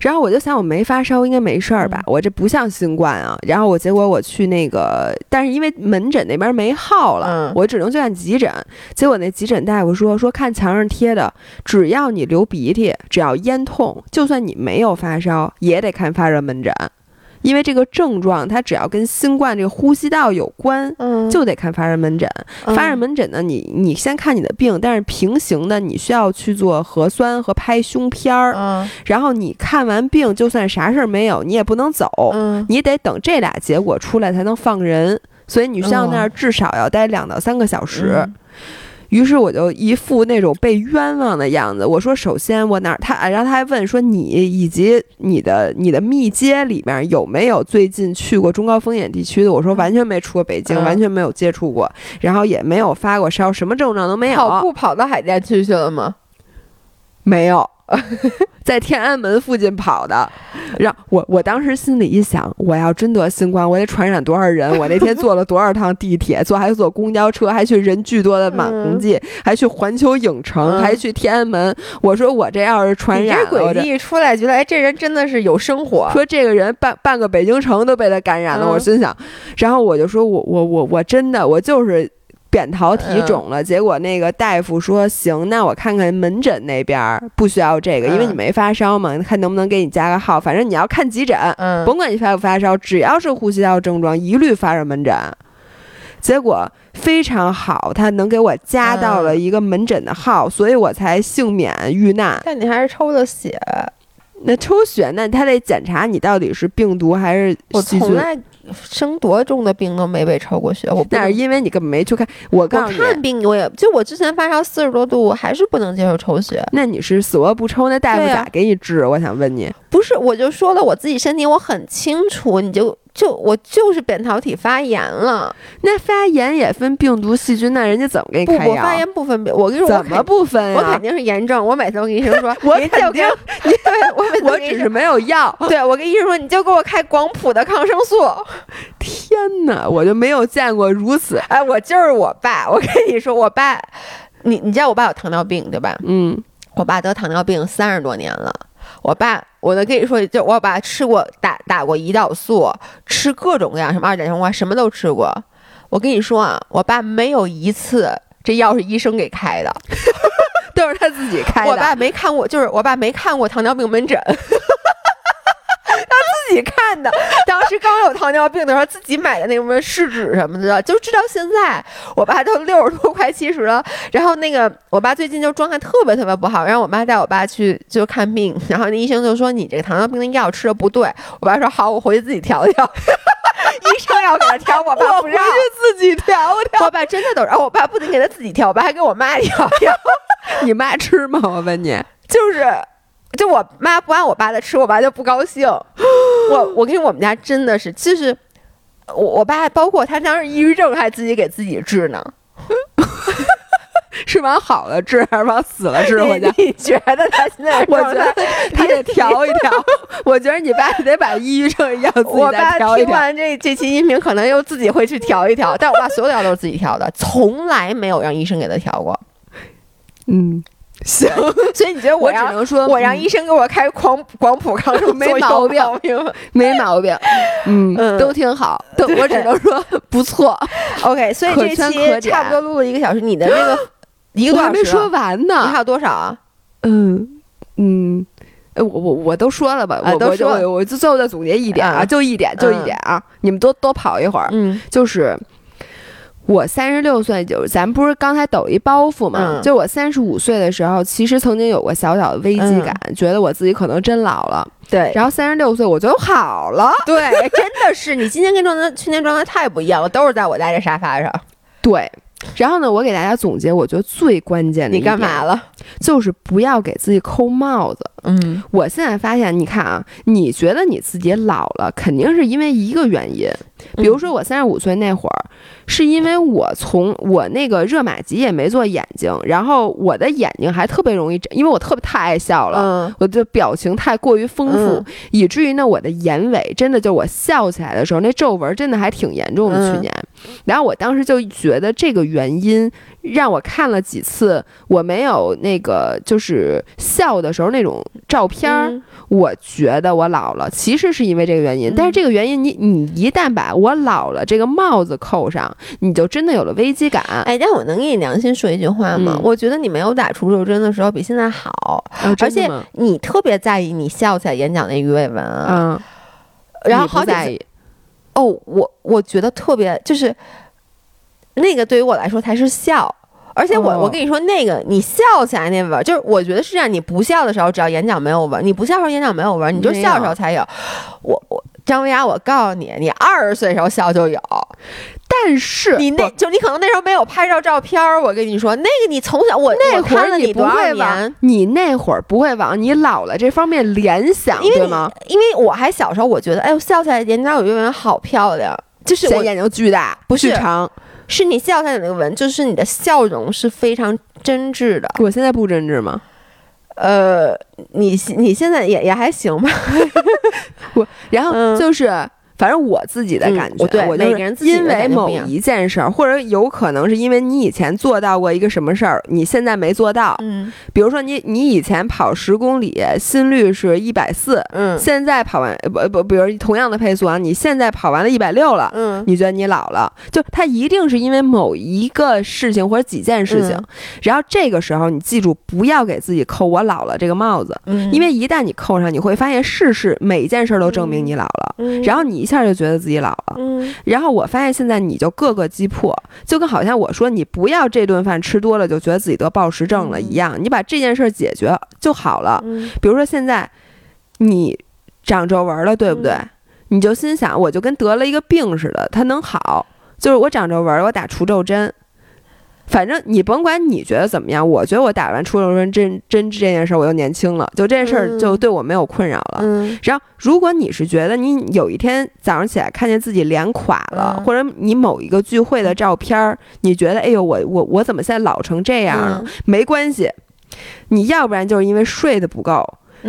然后我就想我没发烧，应该没事儿吧，我这不像新冠啊，然后我结果我去那个，但是因为门诊那边没号了，我只能去看急诊，结果那急诊大夫说说看墙上贴的，只要你流鼻涕，只要咽痛，就算你没有发烧。也得看发热门诊，因为这个症状它只要跟新冠这个呼吸道有关，嗯，就得看发热门诊。发热门诊呢，你你先看你的病，但是平行的你需要去做核酸和拍胸片儿，嗯，然后你看完病，就算啥事儿没有，你也不能走，嗯，你得等这俩结果出来才能放人，所以你需要那儿至少要待两到三个小时。于是我就一副那种被冤枉的样子。我说：“首先我哪儿他，然后他还问说你以及你的你的密接里面有没有最近去过中高风险地区的？”我说：“完全没出过北京，完全没有接触过，然后也没有发过烧，什么症状都没有。”跑步跑到海淀区去了吗？没有。在天安门附近跑的，让我我当时心里一想，我要真得新冠，我得传染多少人？我那天坐了多少趟地铁，坐还坐公交车，还去人巨多的满红记，还去环球影城，还去天安门。我说我这要是传染，这诡异出来，觉得哎，这人真的是有生活。说这个人半半个北京城都被他感染了，我心想，然后我就说我我我我真的我就是。扁桃体肿了，结果那个大夫说行，那我看看门诊那边不需要这个，因为你没发烧嘛，看能不能给你加个号。反正你要看急诊，甭管你发不发烧，只要是呼吸道症状，一律发热门诊。结果非常好，他能给我加到了一个门诊的号，所以我才幸免遇难。但你还是抽的血，那抽血那他得检查你到底是病毒还是我从来。生多重的病都没被抽过血，我那是因为你根本没去看。我看病，我也就我之前发烧四十多度，我还是不能接受抽血。那你是死活不抽，那大夫咋给你治？我想问你，不是，我就说了我自己身体，我很清楚，你就。就我就是扁桃体发炎了，那发炎也分病毒细菌，那人家怎么给你开药？不，发炎不分病。我跟你说，怎么不分呀？我肯定是炎症。我每次都跟医生说，我肯定，对我每次我只是没有药。对我跟医生说，你就给我开广谱的抗生素。天哪，我就没有见过如此。哎，我就是我爸。我跟你说，我爸，你你知道我爸有糖尿病对吧？嗯，我爸得糖尿病三十多年了。我爸，我能跟你说，就我爸吃过打打过胰岛素，吃各种各样什么二甲双胍，什么都吃过。我跟你说啊，我爸没有一次这药是医生给开的，都是他自己开的。我爸没看过，就是我爸没看过糖尿病门诊。自己看的，当时刚有糖尿病的时候，自己买的那什么试纸什么的，就直到现在我爸都六十多快七十了。然后那个我爸最近就状态特别特别不好，然后我妈带我爸去就看病，然后那医生就说你这个糖尿病的药吃的不对。我爸说好，我回去自己调调。医生要给他调，我爸不让，自己调调。我爸真的都让我爸不仅给他自己调，我爸还给我妈调调。你妈吃吗？我问你，就是。就我妈不按我爸的吃，我爸就不高兴。我我跟你说，我们家真的是，其实我我爸包括他当时抑郁症还自己给自己治呢，是往好了治还是往死了治？我你觉得他现在？我觉得他得调一调。我觉得你爸得把抑郁症药自己再调一调。听完这这期音频，可能又自己会去调一调。但我爸所有药都是自己调的，从来没有让医生给他调过。嗯。行，所以你觉得我只能说，我让医生给我开广广谱抗生素没毛病，没毛病，嗯，都挺好。我只能说不错。OK，所以这期差不多录了一个小时，你的那个 一个多小时还没说完呢，你还有多少啊？嗯嗯，我我我都说了吧，我我我我就最后再总结一点啊，就一点就一点啊，你们多多跑一会儿，嗯，就是。我三十六岁，就是咱不是刚才抖一包袱嘛？就我三十五岁的时候，其实曾经有过小小的危机感，觉得我自己可能真老了。对，然后三十六岁我就好了。对，真的是你今天跟状态去年状态太不一样了，都是在我家这沙发上。对。然后呢，我给大家总结，我觉得最关键的你干嘛了？就是不要给自己扣帽子。嗯，我现在发现，你看啊，你觉得你自己老了，肯定是因为一个原因，比如说我三十五岁那会儿，是因为我从我那个热玛吉也没做眼睛，然后我的眼睛还特别容易，因为我特别太爱笑了，我的表情太过于丰富，以至于呢，我的眼尾真的就我笑起来的时候，那皱纹真的还挺严重的。去年，然后我当时就觉得这个原因。让我看了几次，我没有那个就是笑的时候那种照片儿，我觉得我老了，其实是因为这个原因。但是这个原因，你你一旦把我老了这个帽子扣上，你就真的有了危机感。哎，但我能给你良心说一句话吗？我觉得你没有打除皱针的时候比现在好，而且你特别在意你笑起来眼角那鱼尾纹。嗯，然后好在意。哦，我我觉得特别就是。那个对于我来说才是笑，而且我我跟你说，那个你笑起来那纹，就是我觉得是这样，你不笑的时候，只要眼角没有纹，你不笑的时候眼角没有纹，你就笑的时候才有。我我张薇娅，我告诉你，你二十岁时候笑就有，但是你那就你可能那时候没有拍照照片儿。我跟你说，那个你从小我那会儿你不会往你那会儿不会往你老了这方面联想，对吗？因为我还小时候，我觉得哎呦笑起来眼角有一纹好漂亮，就是我眼睛巨大，不是长。是你笑起来那个纹，就是你的笑容是非常真挚的。我现在不真挚吗？呃，你你现在也也还行吧，我然后就是。反正我自己的感觉，对，我就是因为某一件事儿，或者有可能是因为你以前做到过一个什么事儿，你现在没做到。嗯，比如说你你以前跑十公里心率是一百四，嗯，现在跑完不不，比如同样的配速啊，你现在跑完了一百六了，嗯，你觉得你老了？就它一定是因为某一个事情或者几件事情，然后这个时候你记住不要给自己扣我老了这个帽子，嗯，因为一旦你扣上，你会发现事事每一件事都证明你老了，嗯，然后你。一下就觉得自己老了，嗯，然后我发现现在你就各个击破，就跟好像我说你不要这顿饭吃多了就觉得自己得暴食症了一样，你把这件事解决就好了。比如说现在你长皱纹了，对不对？你就心想，我就跟得了一个病似的，它能好，就是我长皱纹，我打除皱针。反正你甭管你觉得怎么样，我觉得我打完除皱针针针这件事儿我又年轻了，就这件事儿就对我没有困扰了。然后如果你是觉得你有一天早上起来看见自己脸垮了，或者你某一个聚会的照片儿，你觉得哎呦我我我怎么现在老成这样了？没关系，你要不然就是因为睡得不够。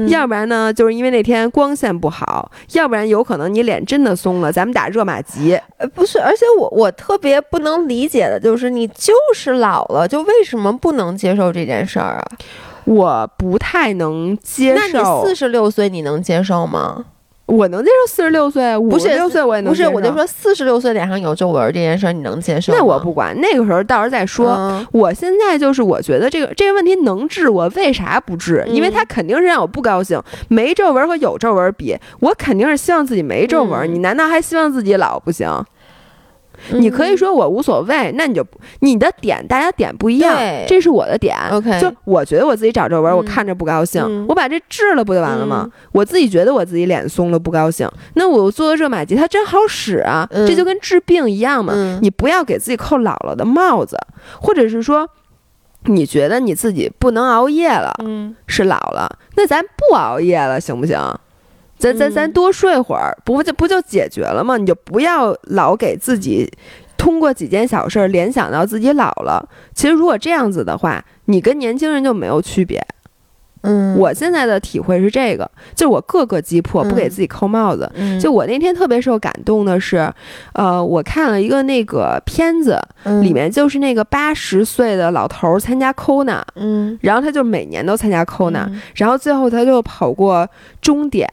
要不然呢，就是因为那天光线不好；要不然有可能你脸真的松了。咱们打热玛吉，呃，不是，而且我我特别不能理解的就是，你就是老了，就为什么不能接受这件事儿啊？我不太能接受。那你四十六岁，你能接受吗？我能接受四十六岁，五十六岁我也能接受。不是，我就说四十六岁脸上有皱纹这件事，你能接受？那我不管，那个时候到时候再说。我现在就是我觉得这个这个问题能治，我为啥不治？因为他肯定是让我不高兴。没皱纹和有皱纹比，我肯定是希望自己没皱纹。你难道还希望自己老不行？你可以说我无所谓，那你就你的点，大家点不一样，这是我的点。OK，就我觉得我自己长皱纹，我看着不高兴，我把这治了不就完了吗？我自己觉得我自己脸松了不高兴，那我做热玛吉它真好使啊，这就跟治病一样嘛。你不要给自己扣姥姥的帽子，或者是说你觉得你自己不能熬夜了，嗯，是老了，那咱不熬夜了行不行？咱咱咱多睡会儿，不就不就解决了吗？你就不要老给自己通过几件小事联想到自己老了。其实如果这样子的话，你跟年轻人就没有区别。嗯，我现在的体会是这个，就是我各个击破，不给自己扣帽子。就我那天特别受感动的是，呃，我看了一个那个片子，里面就是那个八十岁的老头参加 Kona，嗯，然后他就每年都参加 Kona，然后最后他就跑过终点。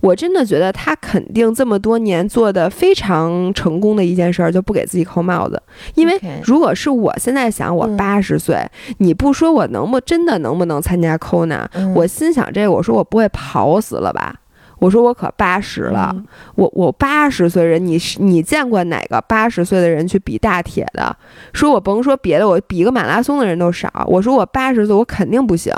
我真的觉得他肯定这么多年做的非常成功的一件事儿，就不给自己扣帽子。因为如果是我现在想，我八十岁，你不说我能不真的能不能参加 Kona，我心想这个，我说我不会跑死了吧？我说我可八十了，我我八十岁人，你是你见过哪个八十岁的人去比大铁的？说我甭说别的，我比个马拉松的人都少。我说我八十岁，我肯定不行。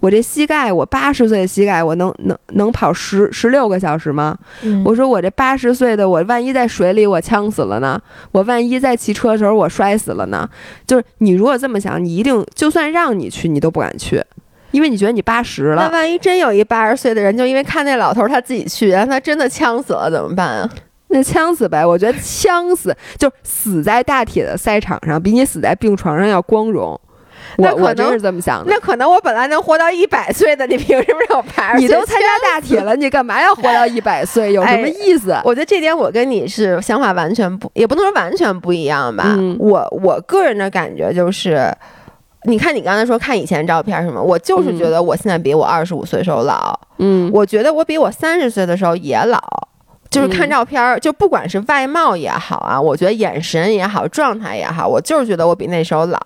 我这膝盖，我八十岁的膝盖，我能能能跑十十六个小时吗？我说我这八十岁的，我万一在水里我呛死了呢？我万一在骑车的时候我摔死了呢？就是你如果这么想，你一定就算让你去，你都不敢去。因为你觉得你八十了，那万一真有一八十岁的人，就因为看那老头他自己去，让他真的呛死了怎么办啊？那呛死呗！我觉得呛死就死在大铁的赛场上，比你死在病床上要光荣。我我真是这么想的。那可能我本来能活到一百岁的，你凭什么让我八十岁？你都参加大铁了，你干嘛要活到一百岁？有什么意思？我觉得这点我跟你是想法完全不，也不能说完全不一样吧。我我个人的感觉就是。你看，你刚才说看以前照片什么，我就是觉得我现在比我二十五岁时候老。嗯，我觉得我比我三十岁的时候也老，就是看照片，就不管是外貌也好啊，我觉得眼神也好，状态也好，我就是觉得我比那时候老。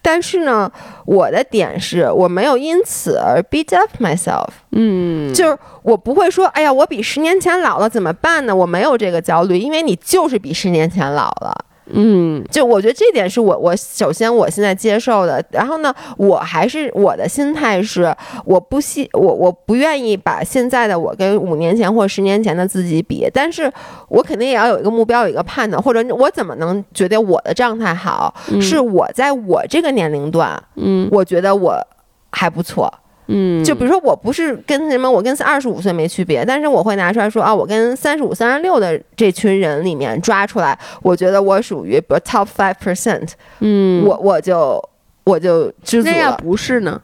但是呢，我的点是我没有因此而 beat up myself。嗯，就是我不会说，哎呀，我比十年前老了怎么办呢？我没有这个焦虑，因为你就是比十年前老了。嗯，就我觉得这点是我我首先我现在接受的，然后呢，我还是我的心态是，我不希我我不愿意把现在的我跟五年前或十年前的自己比，但是我肯定也要有一个目标，有一个判断，或者我怎么能觉得我的状态好，是我在我这个年龄段，嗯，我觉得我还不错。嗯，就比如说，我不是跟什么，我跟二十五岁没区别，但是我会拿出来说啊，我跟三十五、三十六的这群人里面抓出来，我觉得我属于 top five percent，嗯，我我就我就知足了。那要不是呢？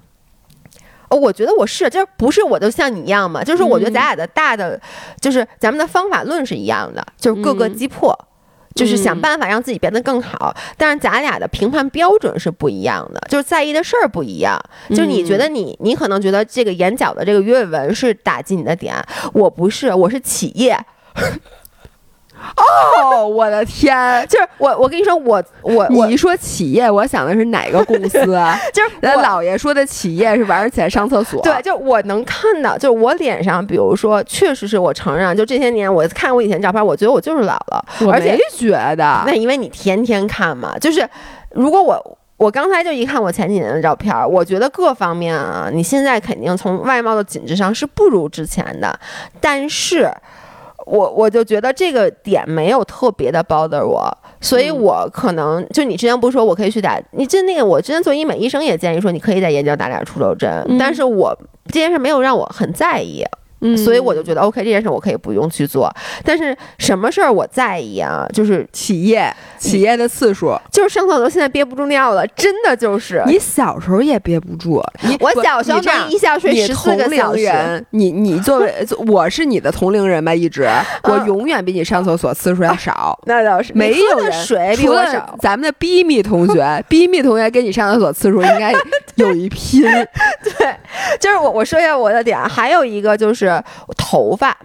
哦，我觉得我是，就是不是我就像你一样嘛，就是我觉得咱俩的大的，就是咱们的方法论是一样的，就是各个击破，就是想办法让自己变得更好。但是咱俩的评判标准是不一样的，就是在意的事儿不一样。就你觉得你，你可能觉得这个眼角的这个鱼尾纹是打击你的点，我不是，我是企业。哦，我的天！就是我，我跟你说，我我你一说企业，我想的是哪个公司？就是咱姥爷说的企业是晚上起来上厕所。对，就我能看到，就是我脸上，比如说，确实是我承认，就这些年我看我以前照片，我觉得我就是老了。我没觉得，那因为你天天看嘛。就是如果我我刚才就一看我前几年的照片，我觉得各方面啊，你现在肯定从外貌的紧致上是不如之前的，但是。我我就觉得这个点没有特别的 bother 我，所以我可能就你之前不是说我可以去打，你就那个我之前做医美医生也建议说你可以在眼角打点除皱针，但是我这件事没有让我很在意。所以我就觉得 OK，这件事我可以不用去做。但是什么事儿我在意啊？就是企业企业的次数，就是上厕所现在憋不住尿了，真的就是。你小时候也憋不住，你我小时候能一觉睡十四个小时。你你 作为我是你的同龄人吧，一直我永远比你上厕所次数要少。那倒是，没有人水比我少。咱们的 B 米同学，B 米同学跟你上厕所次数应该 有一拼。对，就是我我说一下我的点，还有一个就是。头发，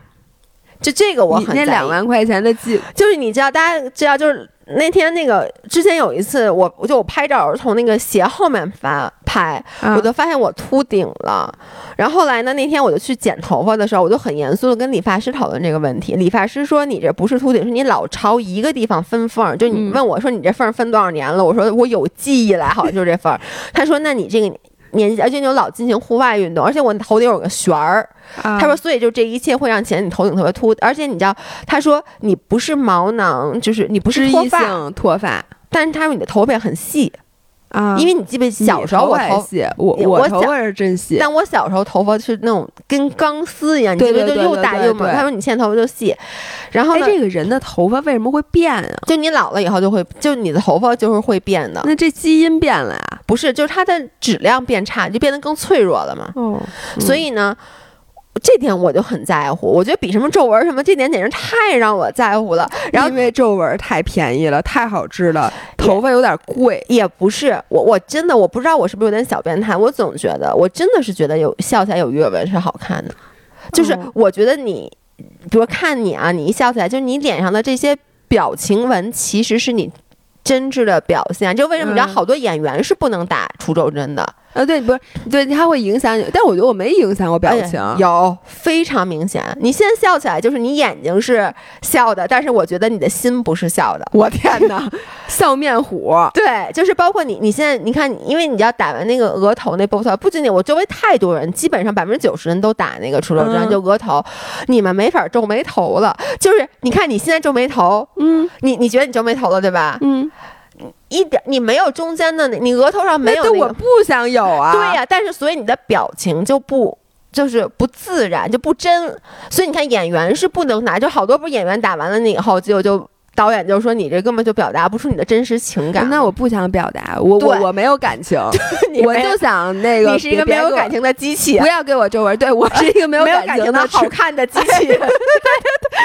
就这个我很那两万块钱的记，就是你知道，大家知道，就是那天那个之前有一次，我我就我拍照从那个鞋后面发拍，我就发现我秃顶了。然后后来呢，那天我就去剪头发的时候，我就很严肃的跟理发师讨论这个问题。理发师说：“你这不是秃顶，是你老朝一个地方分缝。就你问我说你这缝分多少年了？我说我有记忆来，好像就是这缝。他说：那你这个。”年纪，而且你又老进行户外运动，而且我头顶有个旋儿。他说，所以就这一切会让显得你头顶特别秃。而且你知道，他说你不是毛囊，就是你不是脱发，脱发。但是他说你的头发很细。啊，因为你记不小时候我头细，我我头发是真细，但我小时候头发是那种跟钢丝一样，你对对对，又大又猛。他说你现在头发就细，然后这个人的头发为什么会变啊？就你老了以后就会，就你的头发就是会变的。那这基因变了呀？不是，就是它的质量变差，就变得更脆弱了嘛。哦，所以呢。这点我就很在乎，我觉得比什么皱纹什么，这点简直太让我在乎了。然后因为皱纹太便宜了，太好治了，头发有点贵，也不是我我真的我不知道我是不是有点小变态，我总觉得我真的是觉得有笑起来有鱼尾纹是好看的，就是我觉得你，比如看你啊，你一笑起来，就是你脸上的这些表情纹其实是你真挚的表现。就为什么你知道好多演员是不能打除皱针的？呃，对，不是，对，它会影响你，但我觉得我没影响我表情，有非常明显。你现在笑起来，就是你眼睛是笑的，但是我觉得你的心不是笑的。我天哪，笑面虎！对，就是包括你，你现在你看，因为你要打完那个额头那 botox，不仅仅我周围太多人，基本上百分之九十人都打那个除皱针，就额头，你们没法皱眉头了。就是你看你现在皱眉头，嗯，你你觉得你皱眉头了对吧？嗯。一点你没有中间的那，你额头上没有那个，我不想有啊。对呀，但是所以你的表情就不就是不自然，就不真。所以你看演员是不能拿，就好多不是演员打完了那以后就就。导演就说：“你这根本就表达不出你的真实情感。”那我不想表达，我我我没有感情，我就想那个。你是一个没有感情的机器，不要给我皱纹。对我是 一个没有感情的好看的 机器。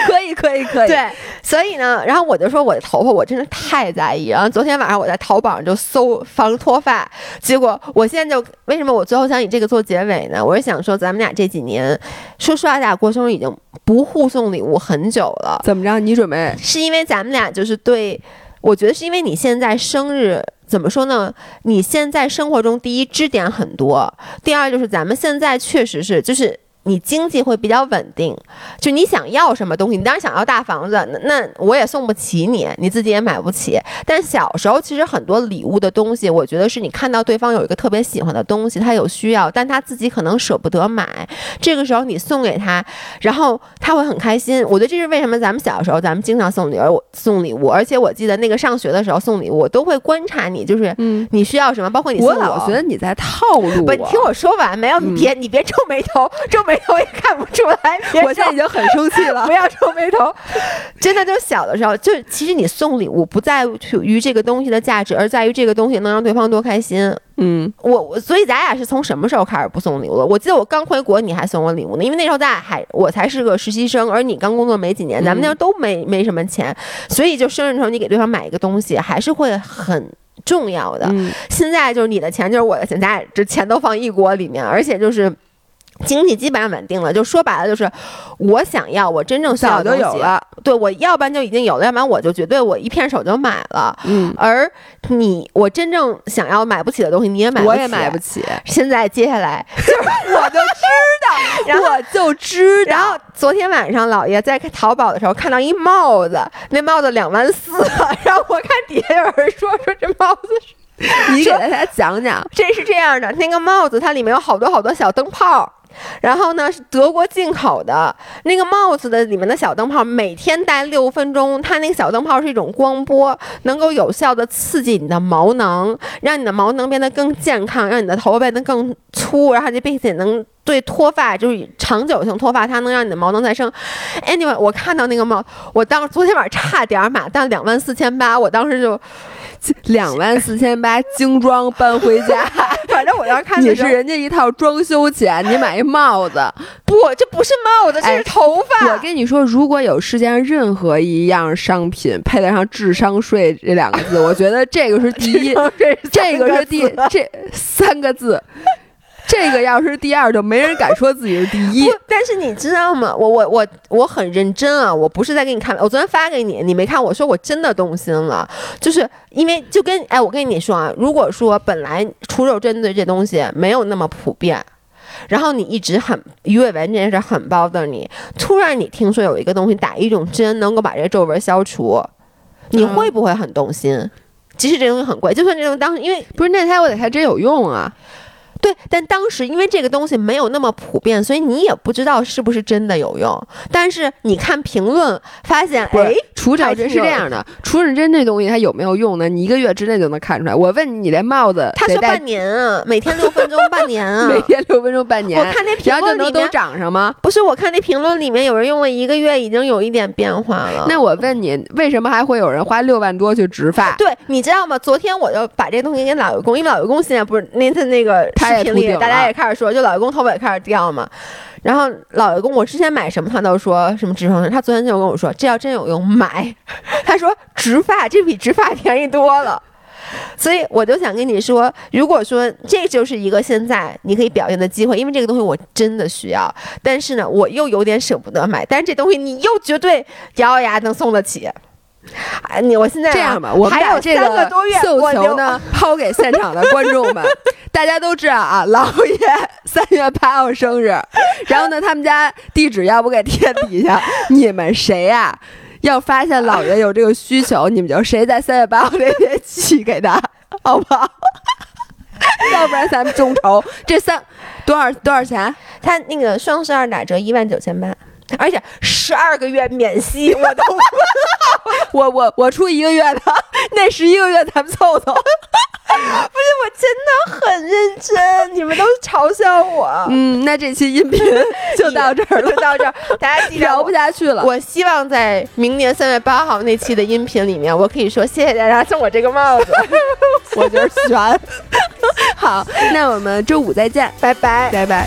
可以可以可以。对，所以呢，然后我就说我的头发我真的太在意。然后昨天晚上我在淘宝上就搜防脱发，结果我现在就为什么我最后想以这个做结尾呢？我是想说咱们俩这几年，说实话，咱俩过生日已经不互送礼物很久了。怎么着？你准备？是因为咱。们俩就是对，我觉得是因为你现在生日怎么说呢？你现在生活中第一支点很多，第二就是咱们现在确实是就是。你经济会比较稳定，就你想要什么东西，你当然想要大房子，那那我也送不起你，你自己也买不起。但小时候其实很多礼物的东西，我觉得是你看到对方有一个特别喜欢的东西，他有需要，但他自己可能舍不得买，这个时候你送给他，然后他会很开心。我觉得这是为什么咱们小时候咱们经常送礼物，送礼物，而且我记得那个上学的时候送礼物，我都会观察你，就是嗯，你需要什么，包括你。我老觉得你在套路我。不，你听我说完没有？你别你别皱眉头，皱眉。眉头也看不出来。我现在已经很生气了，不要皱眉头。真的，就小的时候，就其实你送礼物不在于这个东西的价值，而在于这个东西能让对方多开心。嗯，我我所以咱俩是从什么时候开始不送礼物了？我记得我刚回国你还送我礼物呢，因为那时候咱俩还我才是个实习生，而你刚工作没几年，咱们那时候都没没什么钱，所以就生日时候你给对方买一个东西还是会很重要的。现在就是你的钱就是我的钱，咱俩这钱都放一锅里面，而且就是。经济基本上稳定了，就说白了就是，我想要我真正需要的东西，对我要不然就已经有了，要不然我就绝对我一片手就买了。嗯，而你我真正想要买不起的东西，你也买，我也买不起。现在接下来 就是我就知道，然后我就知道。然后昨天晚上老爷在淘宝的时候看到一帽子，那帽子两万四，然后我看底下有人说说这帽子，你给大家讲讲，这是这样的，那个帽子它里面有好多好多小灯泡。然后呢，是德国进口的那个帽子的里面的小灯泡，每天戴六分钟。它那个小灯泡是一种光波，能够有效的刺激你的毛囊，让你的毛囊变得更健康，让你的头发变得更粗，然后就并且能对脱发，就是长久性脱发，它能让你的毛囊再生。Anyway，我看到那个帽，我当昨天晚上差点儿买，但两万四千八，我当时就。两万四千八精装搬回家，反正我要看 你是人家一套装修钱，你买一帽子，不，这不是帽子，这是头发。我跟你说，如果有世界上任何一样商品配得上智商税这两个字，我觉得这个是第一，这个是第这三个字。这个要是第二，就没人敢说自己是第一。但是你知道吗？我我我我很认真啊！我不是在给你看，我昨天发给你，你没看。我说我真的动心了，就是因为就跟哎，我跟你说啊，如果说本来除皱针对这东西没有那么普遍，然后你一直很鱼尾纹这件事很包的你，突然你听说有一个东西打一种针能够把这皱纹消除，你会不会很动心？即使这东西很贵，就算这种当时因为不是那台我得还真有用啊。对，但当时因为这个东西没有那么普遍，所以你也不知道是不是真的有用。但是你看评论，发现哎，除皱针是这样的，除皱针这东西它有没有用呢？你一个月之内就能看出来。我问你，你这帽子，他说半年啊，每天六分钟，半年啊，每天六分钟，半年。我看那评论里面都长上吗？不是，我看那评论里面有人用了一个月，已经有一点变化了。那我问你，为什么还会有人花六万多去植发？对，你知道吗？昨天我就把这东西给老员工，因为老员工现在不是那他那个视频里大家也。开始说，就老公头发也开始掉嘛，然后老公，我之前买什么他都说什么植发，他昨天就跟我说，这要真有用买，他说植发这比植发便宜多了，所以我就想跟你说，如果说这就是一个现在你可以表现的机会，因为这个东西我真的需要，但是呢，我又有点舍不得买，但是这东西你又绝对咬咬牙能送得起。哎，你我现在这样吧，我还有这个多月，诉求呢 抛给现场的观众们。大家都知道啊，老爷三月八号生日，然后呢，他们家地址要不给贴底下。你们谁呀？要发现老爷有这个需求，你们就谁在三月八号这天寄给他，好不好？要不然咱们众筹这三多少多少钱？他那个双十二打折一万九千八。而且十二个月免息，我都我我我出一个月的，那十一个月咱们凑凑。不是，我真的很认真，你们都嘲笑我。嗯，那这期音频 就到这儿，就到这儿，大家 聊不下去了。我希望在明年三月八号那期的音频里面，我可以说谢谢大家送我这个帽子，我觉得悬。好，那我们周五再见，拜拜，拜拜。